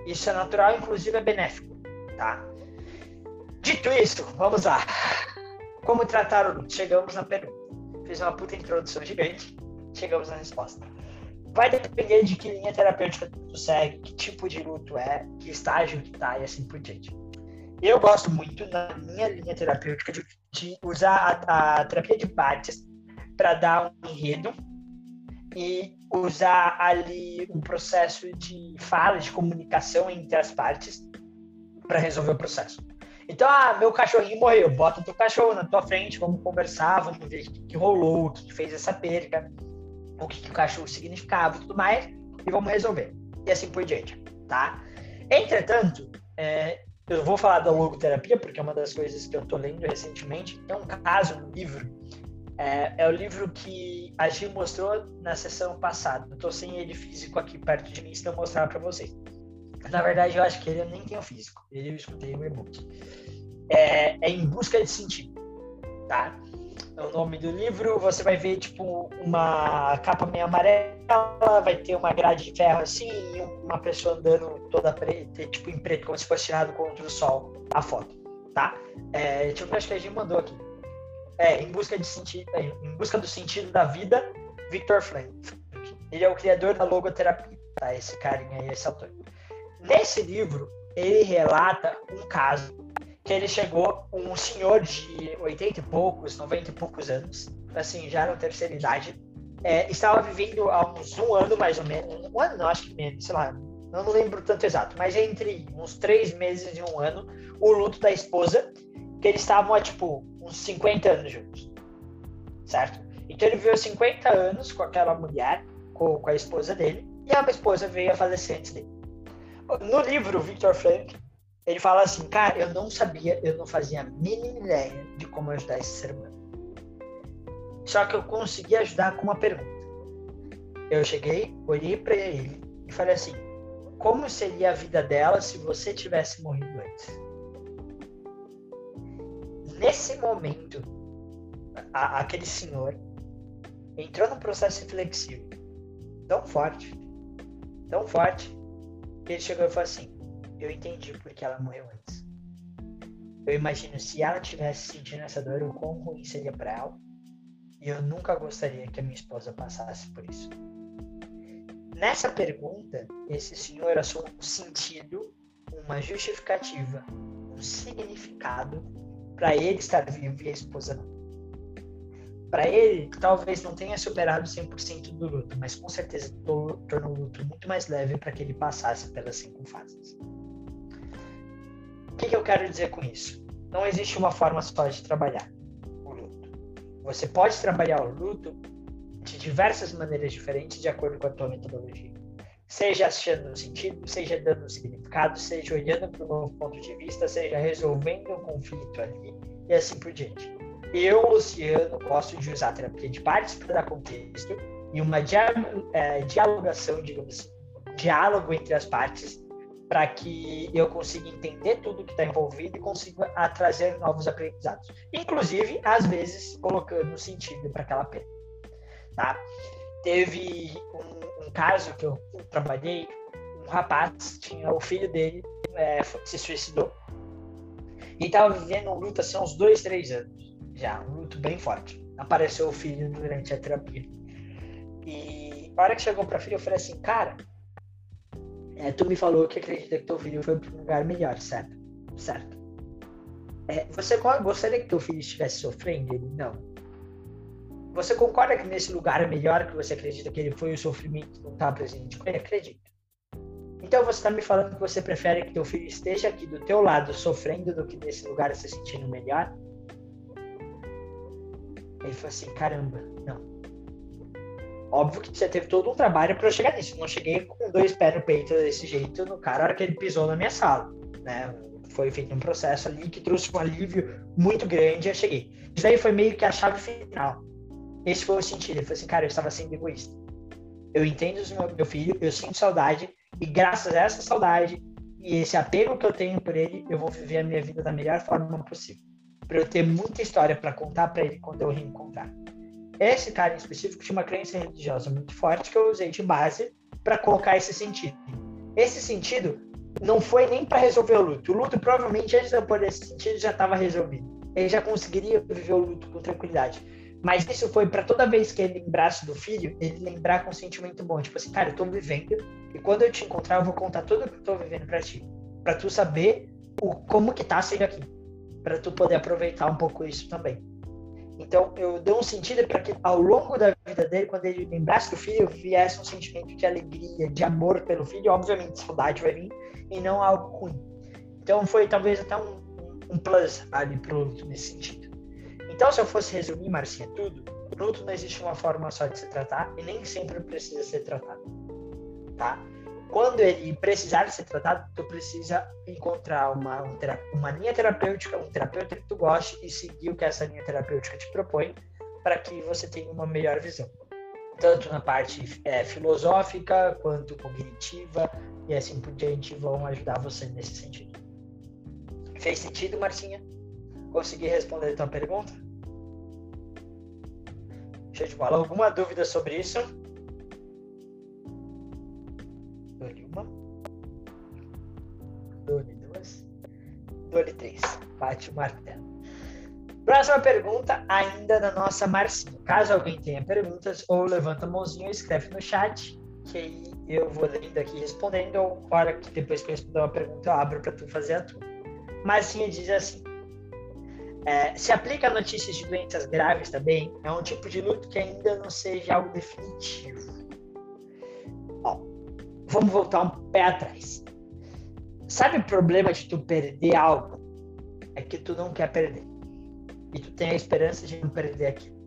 Isso é natural, inclusive é benéfico, tá? Dito isso, vamos lá. Como tratar o luto? Chegamos na pergunta. Fiz uma puta introdução gigante. Chegamos na resposta. Vai depender de que linha terapêutica tu segue, que tipo de luto é, que estágio que tá e assim por diante. Eu gosto muito, na minha linha terapêutica, de, de usar a, a, terapia de partes para dar um enredo e usar ali um processo de fala, de comunicação entre as partes para resolver o processo. Então, ah, meu cachorrinho morreu, bota teu cachorro na tua frente, vamos conversar, vamos ver o que, rolou, o que, que, fez essa perca, o que, que o cachorro significava e tudo mais, e vamos resolver. E assim por diante, tá? Entretanto, é, eu vou falar da logoterapia, porque é uma das coisas que eu estou lendo recentemente. Tem um caso no livro, é, é o livro que a Gil mostrou na sessão passada. Eu estou sem ele físico aqui perto de mim, se eu mostrar para vocês. Na verdade, eu acho que ele eu nem tem o físico. Ele eu escutei o e-book. É, é Em Busca de Sentido, tá? É o nome do livro. Você vai ver, tipo, uma capa meio amarela, vai ter uma grade de ferro assim, e uma pessoa andando toda preta, tipo, em preto, como se fosse tirado contra o sol a foto, tá? É, deixa eu ver, acho que a gente mandou aqui. É, em busca, de é, em busca do sentido da vida, Victor Frank. Ele é o criador da logoterapia, tá? Esse carinha aí, esse autor. Nesse livro, ele relata um caso que ele chegou, um senhor de 80 e poucos, 90 e poucos anos, assim, já na terceira idade, é, estava vivendo há uns um ano mais ou menos, um ano não, acho que menos, sei lá, não lembro tanto exato, mas entre uns três meses e um ano, o luto da esposa, que eles estavam há, tipo, uns 50 anos juntos, certo? Então ele viveu 50 anos com aquela mulher, com, com a esposa dele, e a esposa veio a falecer antes dele. No livro, Victor Frank, ele fala assim, cara, eu não sabia, eu não fazia a mínima ideia de como ajudar esse ser humano. Só que eu consegui ajudar com uma pergunta. Eu cheguei, olhei para ele e falei assim: como seria a vida dela se você tivesse morrido antes? Nesse momento, a, aquele senhor entrou num processo reflexivo tão forte, tão forte, que ele chegou e falou assim: eu entendi porque ela morreu antes. eu imagino se ela tivesse sentindo essa dor, o quão ruim seria para ela. E eu nunca gostaria que a minha esposa passasse por isso. Nessa pergunta, esse senhor assume um sentido, uma justificativa, um significado para ele estar vivo e a esposa não para ele, talvez não tenha superado 100% do luto, mas com certeza tornou o luto muito mais leve para que ele passasse pelas cinco fases. Que, que eu quero dizer com isso? Não existe uma forma só de trabalhar o luto. Você pode trabalhar o luto de diversas maneiras diferentes de acordo com a tua metodologia. Seja achando um sentido, seja dando um significado, seja olhando para um novo ponto de vista, seja resolvendo um conflito ali e assim por diante. Eu, Luciano, gosto de usar terapia de pares para dar contexto e uma é, dialogação, digamos assim, diálogo entre as partes para que eu consiga entender tudo que está envolvido e consiga trazer novos aprendizados. Inclusive, às vezes, colocando sentido para aquela pena. Tá? Teve um, um, caso que eu trabalhei, um rapaz, tinha o filho dele, é, se suicidou. E estava vivendo um luto assim, uns dois, três anos já, um luto bem forte. Apareceu o filho durante a terapia. E a hora que chegou pra filha, eu falei assim, cara, é, tu me falou que acredita que teu filho foi para um lugar melhor, certo? Certo. É, você gostaria que teu filho estivesse sofrendo? Ele não. Você concorda que nesse lugar é melhor que você acredita que ele foi o sofrimento não está presente com ele? Acredito. Então você está me falando que você prefere que teu filho esteja aqui do teu lado sofrendo do que nesse lugar se sentindo melhor? Ele falou assim: caramba, não. Óbvio que você teve todo um trabalho para eu chegar nisso. Eu não cheguei com dois pés no peito desse jeito no cara, a hora que ele pisou na minha sala. Né? Foi feito um processo ali que trouxe um alívio muito grande e eu cheguei. Isso aí foi meio que a chave final. Esse foi o sentido. Ele falou assim: cara, eu estava sendo egoísta. Eu entendo o meu filho, eu sinto saudade, e graças a essa saudade e esse apego que eu tenho por ele, eu vou viver a minha vida da melhor forma possível para eu ter muita história para contar para ele quando eu reencontrar. Esse cara em específico tinha uma crença religiosa muito forte que eu usei de base para colocar esse sentido. Esse sentido não foi nem para resolver o luto. O luto provavelmente antes de eu pôr esse sentido já estava resolvido. Ele já conseguiria viver o luto com tranquilidade. Mas isso foi para toda vez que ele lembrasse do filho, ele lembrar com um sentimento bom. Tipo assim, cara, eu tô vivendo e quando eu te encontrar, eu vou contar tudo o que eu tô vivendo para ti. para tu saber o, como que tá sendo aqui para tu poder aproveitar um pouco isso também. Então, eu dei um sentido para que ao longo da vida dele, quando ele lembrasse do filho, viesse um sentimento de alegria, de amor pelo filho, obviamente saudade vai vir, e não algo ruim. Então, foi talvez até um, um plus ali pro luto nesse sentido. Então, se eu fosse resumir, Marcinha, tudo, luto não existe uma forma só de se tratar e nem sempre precisa ser tratado. Tá? Quando ele precisar ser tratado, tu precisa encontrar uma, um uma linha terapêutica, um terapeuta que tu goste e seguir o que essa linha terapêutica te propõe para que você tenha uma melhor visão. Tanto na parte é, filosófica quanto cognitiva e assim por diante vão ajudar você nesse sentido. Fez sentido, Marcinha? Consegui responder a tua pergunta? Show de bola. Alguma dúvida sobre isso? Dole três. Bate o martelo. Próxima pergunta, ainda da nossa Marcinha. Caso alguém tenha perguntas, ou levanta a mãozinha ou escreve no chat, que aí eu vou lendo aqui respondendo, ou hora que depois que eu responder uma pergunta, eu abro para tu fazer a tua. Marcinha diz assim: é, se aplica a notícias de doenças graves também, é um tipo de luto que ainda não seja algo definitivo vamos voltar um pé atrás. Sabe o problema de tu perder algo? É que tu não quer perder. E tu tem a esperança de não perder aquilo.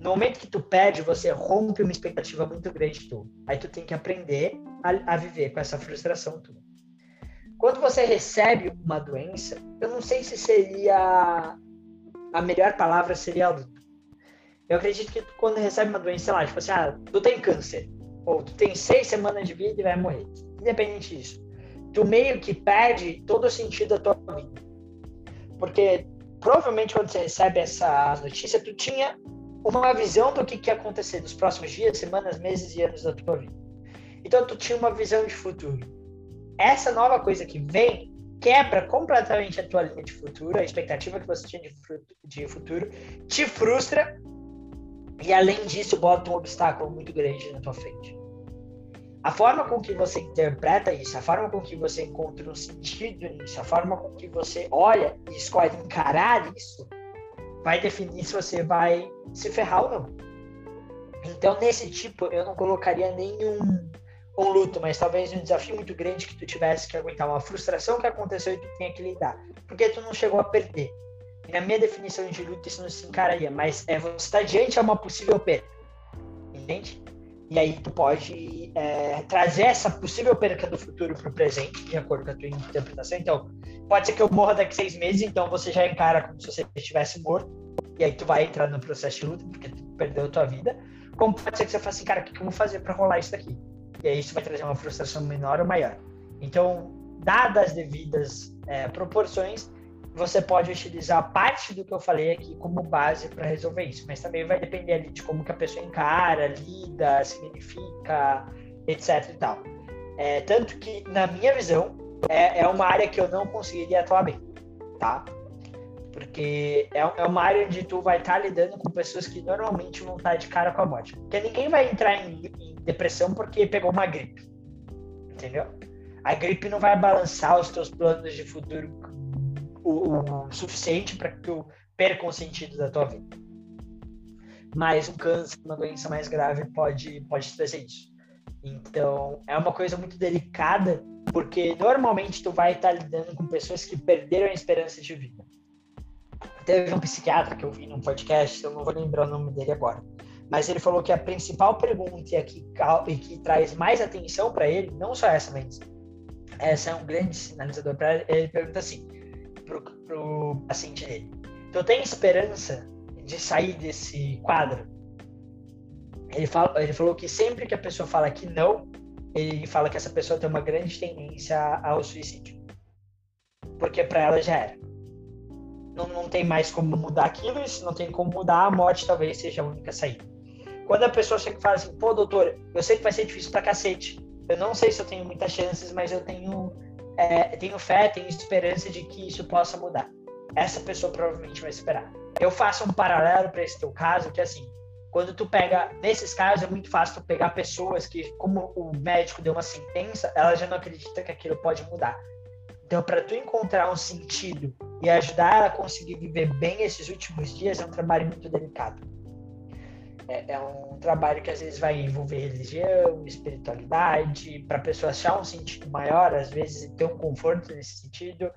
No momento que tu perde, você rompe uma expectativa muito grande tu. Aí tu tem que aprender a, a viver com essa frustração tua. Quando você recebe uma doença, eu não sei se seria a melhor palavra seria luto. Eu acredito que quando recebe uma doença, sei lá, tipo assim, ah, tu tem câncer ou tu tem seis semanas de vida e vai morrer. Independente disso. Tu meio que perde todo o sentido da tua vida. Porque provavelmente quando você recebe essa notícia, tu tinha uma visão do que, que ia acontecer nos próximos dias, semanas, meses e anos da tua vida. Então tu tinha uma visão de futuro. Essa nova coisa que vem quebra completamente a tua linha de futuro, a expectativa que você tinha de, de futuro, te frustra e além disso bota um obstáculo muito grande na tua frente. A forma com que você interpreta isso, a forma com que você encontra um sentido nisso, a forma com que você olha e escolhe encarar isso, vai definir se você vai se ferrar ou não. Então, nesse tipo, eu não colocaria nenhum um luto, mas talvez um desafio muito grande que tu tivesse que aguentar, uma frustração que aconteceu e tu tenha que lidar, porque tu não chegou a perder. E na minha definição de luto, isso não se encararia, mas é você estar diante a uma possível perda, entende? E aí tu pode é, trazer essa possível perda do futuro para o presente, de acordo com a tua interpretação. Então, pode ser que eu morra daqui seis meses, então você já encara como se você estivesse morto, e aí tu vai entrar no processo de luto, porque tu perdeu a tua vida. Como pode ser que você faça assim, cara, o que, que eu vou fazer para rolar isso daqui? E aí isso vai trazer uma frustração menor ou maior. Então, dadas as devidas é, proporções, você pode utilizar parte do que eu falei aqui como base para resolver isso, mas também vai depender ali de como que a pessoa encara, lida, significa, etc e tal. É, tanto que, na minha visão, é, é uma área que eu não conseguiria atuar bem, tá? Porque é, é uma área onde tu vai estar tá lidando com pessoas que normalmente vão estar tá de cara com a morte. Porque ninguém vai entrar em, em depressão porque pegou uma gripe, entendeu? A gripe não vai balançar os teus planos de futuro o, o suficiente para que tu perca o sentido da tua vida. Mas um câncer, uma doença mais grave, pode, pode trazer isso. Então, é uma coisa muito delicada, porque normalmente tu vai estar lidando com pessoas que perderam a esperança de vida. Teve um psiquiatra que eu vi num podcast, eu não vou lembrar o nome dele agora, mas ele falou que a principal pergunta e que, e que traz mais atenção para ele, não só essa, mas essa é um grande sinalizador para ele, ele pergunta assim: pro, pro paciente dele. Então tem esperança de sair desse quadro. Ele, fala, ele falou que sempre que a pessoa fala que não, ele fala que essa pessoa tem uma grande tendência ao suicídio. Porque para ela já era. Não, não tem mais como mudar aquilo, e se não tem como mudar, a morte talvez seja a única saída. Quando a pessoa chega e fala assim, pô, doutor, eu sei que vai ser difícil pra cacete. Eu não sei se eu tenho muitas chances, mas eu tenho é, tenho fé, tenho esperança de que isso possa mudar. Essa pessoa provavelmente vai esperar. Eu faço um paralelo para esse teu caso, que assim, quando tu pega, nesses casos é muito fácil tu pegar pessoas que, como o médico deu uma sentença, ela já não acredita que aquilo pode mudar. Então, para tu encontrar um sentido e ajudar ela a conseguir viver bem esses últimos dias, é um trabalho muito delicado é, é, um trabalho que às vezes vai envolver religião, espiritualidade, para a pessoa achar um sentido maior, às vezes ter um conforto nesse sentido.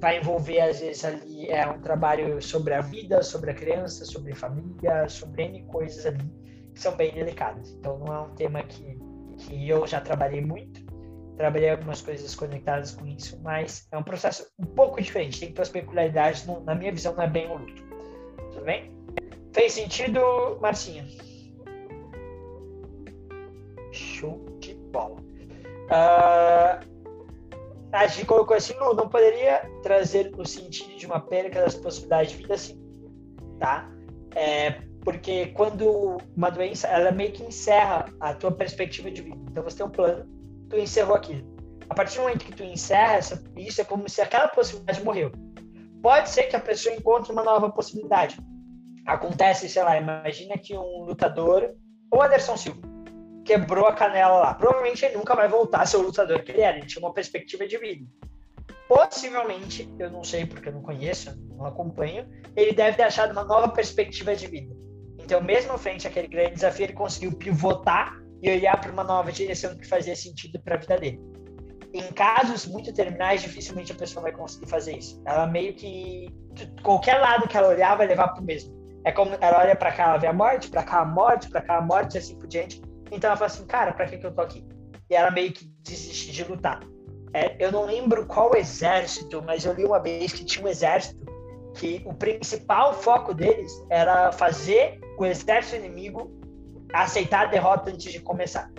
Vai envolver, às vezes, ali é um trabalho sobre a vida, sobre a criança, sobre a família, sobre N coisas ali que são bem delicadas. Então, não é um tema que, que eu já trabalhei muito. Trabalhei algumas coisas conectadas com isso, mas é um processo um pouco diferente. Tem suas peculiaridades, na minha visão, não é bem o luto. Tudo bem? Fez sentido, Marcinha? Show de bola. Uh, a gente colocou assim, não, não poderia trazer o sentido de uma perca das possibilidades de vida assim, tá? É, porque quando uma doença, ela meio que encerra a tua perspectiva de vida. Então você tem um plano, tu encerrou aquilo. A partir do momento que tu encerra isso, é como se aquela possibilidade morreu. Pode ser que a pessoa encontre uma nova possibilidade, acontece, sei lá, imagina que um lutador, ou Anderson Silva, quebrou a canela lá. Provavelmente ele nunca vai voltar a ser o lutador que ele era, ele tinha uma perspectiva de vida. Possivelmente, eu não sei porque eu não conheço, não acompanho, ele deve ter achado uma nova perspectiva de vida. Então, mesmo frente àquele grande desafio, ele conseguiu pivotar e olhar para uma nova direção que fazia sentido para a vida dele. Em casos muito terminais, dificilmente a pessoa vai conseguir fazer isso. Ela meio que qualquer lado que ela olhar vai levar para o mesmo. É como ela olha para cá, ela vê a morte, para cá a morte, para cá a morte, e assim por diante. Então ela fala assim, cara, para que, que eu tô aqui? E ela meio que desiste de lutar. É, eu não lembro qual exército, mas eu li uma vez que tinha um exército que o principal foco deles era fazer o exército inimigo aceitar a derrota antes de começar.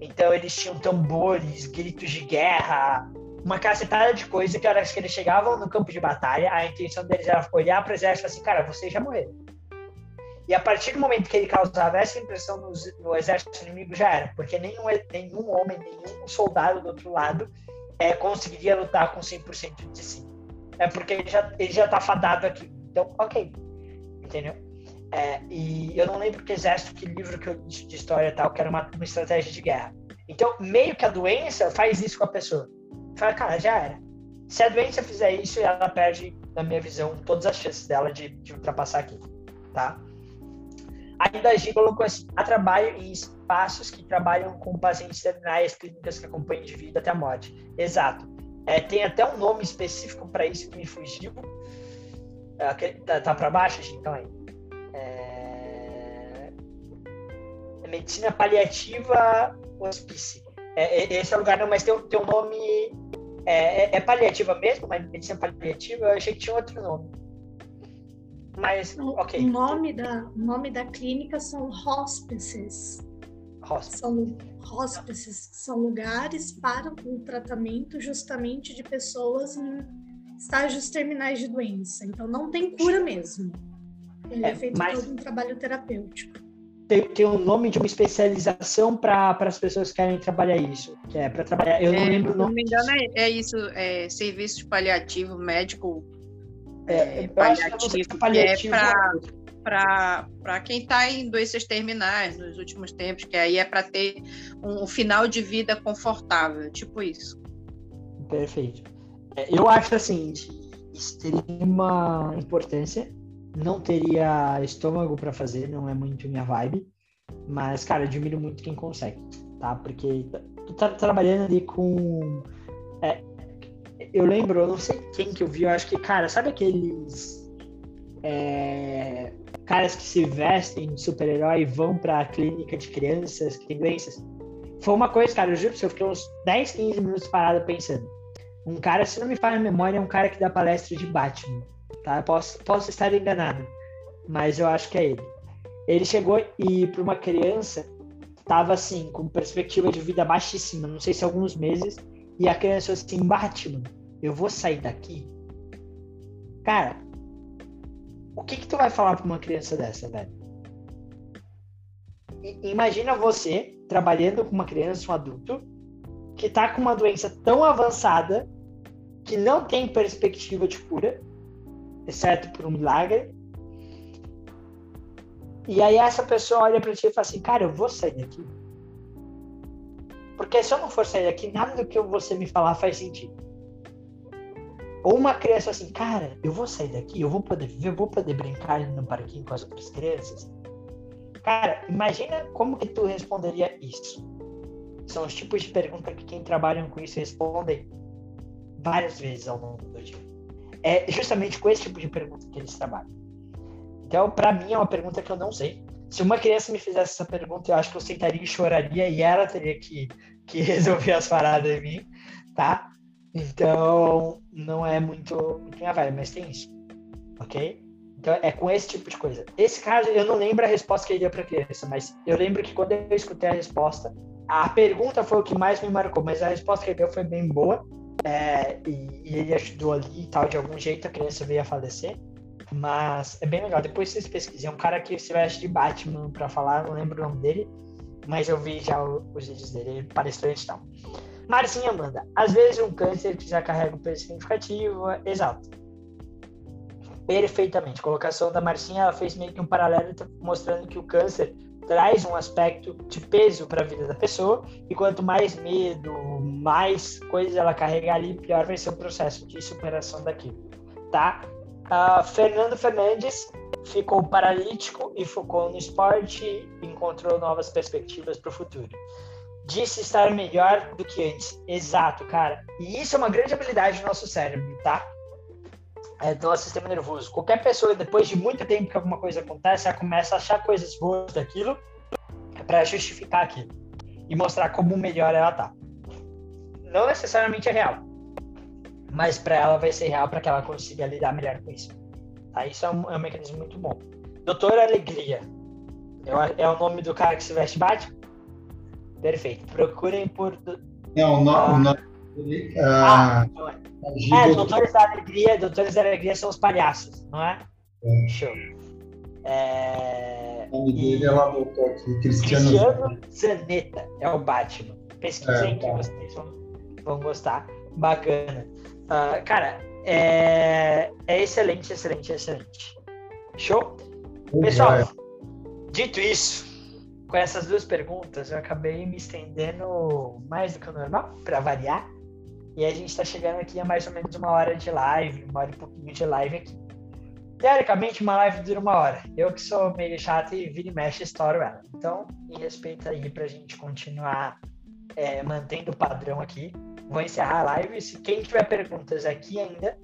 Então eles tinham tambores, gritos de guerra, uma cacetada de coisa que, horas que eles chegavam no campo de batalha, a intenção deles era olhar para o exército e falar assim, cara, vocês já morreram. E a partir do momento que ele causava essa impressão no, no exército inimigo, já era, porque nenhum, nenhum homem, nenhum soldado do outro lado é, conseguiria lutar com 100% de si. É porque ele já, ele já tá fadado aqui. Então, ok. Entendeu? É, e eu não lembro que exército, que livro que eu disse de história e tal, que era uma, uma estratégia de guerra. Então, meio que a doença faz isso com a pessoa. Fala, cara, já era. Se a doença fizer isso, ela perde, na minha visão, todas as chances dela de, de ultrapassar aqui, tá? Ainda a G colocou assim, há trabalho em espaços que trabalham com pacientes terminais, clínicas que acompanham de vida até a morte. Exato. É, tem até um nome específico para isso que me fugiu. É, tá, tá para baixo, Gi? Então aí. É... é... Medicina paliativa hospício. É, é, esse é o lugar, não, mas tem, tem um nome. É, é, é paliativa mesmo, mas medicina paliativa, eu achei que tinha outro nome. Mas, ok. O nome da, o nome da clínica são hospices. Hospice. São hospices, são lugares para o tratamento justamente de pessoas em estágios terminais de doença. Então não tem cura mesmo. Ele é, é feito mas... todo um trabalho terapêutico. Tem, tem um nome de uma especialização para as pessoas que querem trabalhar isso, que é para trabalhar. Eu não é, lembro o nome. Se não me engano, é, é isso, é serviço paliativo médico é, é paliativo, paliativo é para quem está em doenças terminais nos últimos tempos, que aí é para ter um, um, final de vida confortável, tipo isso. Perfeito. É, eu acho assim de extrema importância. Não teria estômago para fazer, não é muito minha vibe. Mas, cara, admiro muito quem consegue, tá? Porque tu tá trabalhando ali com é, eu lembro, eu não sei quem que eu vi, eu acho que, cara, sabe aqueles é, caras que se vestem de super-herói e vão pra clínica de crianças que têm doenças? Foi uma coisa, cara, eu juro que eu fiquei uns 10, 15 minutos parado pensando. Um cara, se não me falha a memória, é um cara que dá palestra de Batman, tá? Posso, posso estar enganado, mas eu acho que é ele. Ele chegou e para uma criança tava assim, com perspectiva de vida baixíssima, não sei se alguns meses, e a criança assim, Batman, eu vou sair daqui. Cara, o que que tu vai falar para uma criança dessa, velho? imagina você trabalhando com uma criança, um adulto, que tá com uma doença tão avançada que não tem perspectiva de cura, exceto por um milagre. E aí essa pessoa olha para ti e fala assim, cara, eu vou sair daqui. Porque se eu não for sair daqui, nada do que você me falar faz sentido. Ou uma criança assim, cara, eu vou sair daqui, eu vou poder viver, eu vou poder brincar no parquinho com as outras crianças. Cara, imagina como que tu responderia isso. São os tipos de perguntas que quem trabalha com isso respondem várias vezes ao longo do dia. É justamente com esse tipo de pergunta que eles trabalham. Então, para mim, é uma pergunta que eu não sei. Se uma criança me fizesse essa pergunta, eu acho que eu sentaria e choraria e ela teria que que resolveu as paradas em mim, tá? Então, não é muito, muito minha vibe, mas tem isso, ok? Então, é com esse tipo de coisa. Esse caso, eu não lembro a resposta que ele deu para a criança, mas eu lembro que quando eu escutei a resposta, a pergunta foi o que mais me marcou, mas a resposta que ele deu foi bem boa, é, e, e, ele ajudou ali e tal, de algum jeito a criança veio a falecer. Mas é bem legal. Depois vocês pesquisem. É um cara que se veste de Batman para falar, não lembro o nome dele mas eu vi já os vídeos dele, palestrante e tal. Marcinha manda, às vezes um câncer que já carrega um peso significativo, exato. Perfeitamente. A colocação da Marcinha, ela fez meio que um paralelo mostrando que o câncer traz um aspecto de peso para a vida da pessoa e quanto mais medo, mais coisas ela carregar ali, pior vai ser o processo de superação daquilo, tá? Uh, Fernando Fernandes ficou paralítico e focou no esporte encontrou novas perspectivas para o futuro. Disse estar melhor do que antes. Exato, cara. E isso é uma grande habilidade do nosso cérebro, tá? É, do nosso sistema nervoso. Qualquer pessoa, depois de muito tempo que alguma coisa acontece, ela começa a achar coisas boas daquilo para justificar aquilo e mostrar como melhor ela tá. Não necessariamente é real, mas para ela vai ser real para que ela consiga lidar melhor com isso. Tá? Isso é um, é um mecanismo muito bom. Doutor Alegria. É, o nome do cara que se veste Batman? Perfeito. Procurem por. Não, o nome. Ah, nome ah, ah, é, Doutores da Alegria. Doutores da Alegria são os palhaços, não é? é. Show. É... O nome dele ela botou aqui, Cristiano, Cristiano Zanetta é o Batman. Pesquisem é, tá. que vocês vão, vão gostar. Bacana. Uh, cara, é, é excelente, excelente, excelente. Show? Pessoal, dito isso, com essas duas perguntas, eu acabei me estendendo mais do que o normal, para variar. E a gente está chegando aqui a mais ou menos uma hora de live, uma hora e pouquinho de live aqui. Teoricamente, uma live dura uma hora. Eu que sou meio chato e vira e mexe, estouro ela. Então, em respeito aí para a gente continuar é, mantendo o padrão aqui, vou encerrar a live. Se quem tiver perguntas aqui ainda,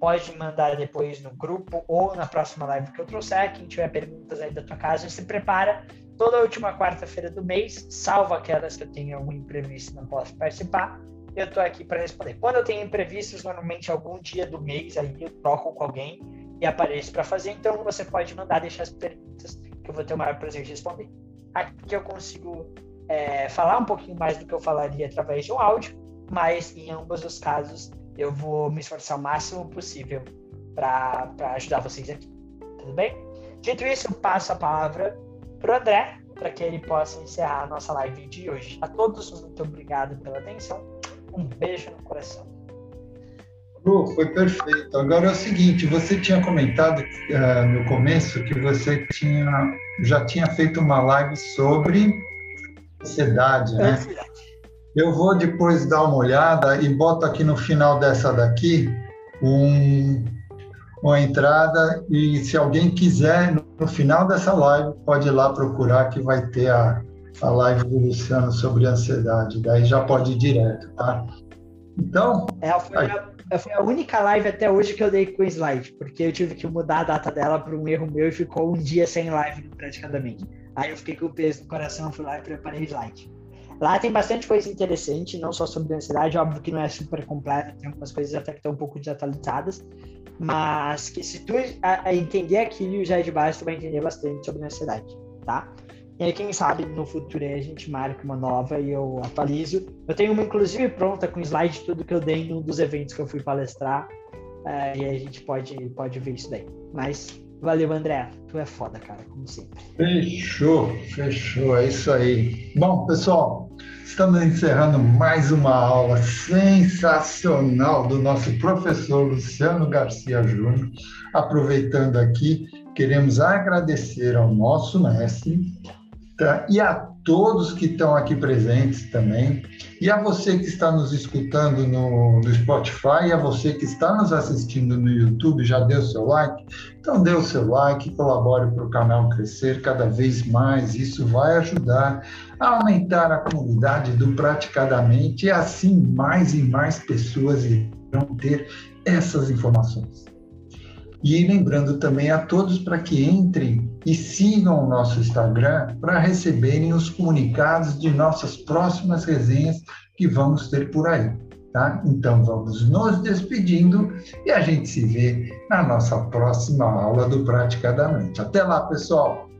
pode mandar depois no grupo ou na próxima live que eu trouxer. Quem tiver perguntas aí da tua casa, se prepara. Toda última quarta-feira do mês, salvo aquelas que eu tenho algum imprevisto e não posso participar, eu tô aqui para responder. Quando eu tenho imprevistos, normalmente algum dia do mês, aí eu troco com alguém e apareço para fazer. Então você pode mandar deixar as perguntas que eu vou ter o maior prazer de responder. Aqui eu consigo é, falar um pouquinho mais do que eu falaria através de um áudio, mas em ambos os casos eu vou me esforçar o máximo possível para ajudar vocês aqui. Tudo bem? Dito isso, eu passo a palavra para o André, para que ele possa encerrar a nossa live de hoje. A todos, muito obrigado pela atenção. Um beijo no coração. Foi perfeito. Agora é o seguinte, você tinha comentado uh, no começo que você tinha, já tinha feito uma live sobre ansiedade, né? Eu vou depois dar uma olhada e boto aqui no final dessa daqui um, uma entrada e se alguém quiser, no final dessa live, pode ir lá procurar que vai ter a, a live do Luciano sobre ansiedade. Daí já pode ir direto, tá? Então... É, foi, a, foi a única live até hoje que eu dei com slide, porque eu tive que mudar a data dela para um erro meu e ficou um dia sem live praticamente. Aí eu fiquei com o peso no coração, fui lá e preparei slide. Lá tem bastante coisa interessante, não só sobre ansiedade, óbvio que não é super completo, tem algumas coisas até que estão um pouco desatualizadas, mas que se tu a, a entender aquilo já é de base, tu vai entender bastante sobre ansiedade, tá? E aí, quem sabe no futuro a gente marca uma nova e eu atualizo. Eu tenho uma, inclusive, pronta com slide de tudo que eu dei num dos eventos que eu fui palestrar. Uh, e a gente pode, pode ver isso daí. Mas valeu, André. Tu é foda, cara, como sempre. Fechou, fechou. É isso aí. Bom, pessoal, estamos encerrando mais uma aula sensacional do nosso professor Luciano Garcia Júnior. Aproveitando aqui, queremos agradecer ao nosso mestre Tá? E a todos que estão aqui presentes também, e a você que está nos escutando no, no Spotify, e a você que está nos assistindo no YouTube, já deu seu like? Então dê o seu like, colabore para o canal crescer cada vez mais, isso vai ajudar a aumentar a comunidade do Praticadamente, e assim mais e mais pessoas irão ter essas informações. E lembrando também a todos para que entrem e sigam o nosso Instagram para receberem os comunicados de nossas próximas resenhas que vamos ter por aí. Tá? Então vamos nos despedindo e a gente se vê na nossa próxima aula do Praticadamente. Até lá, pessoal!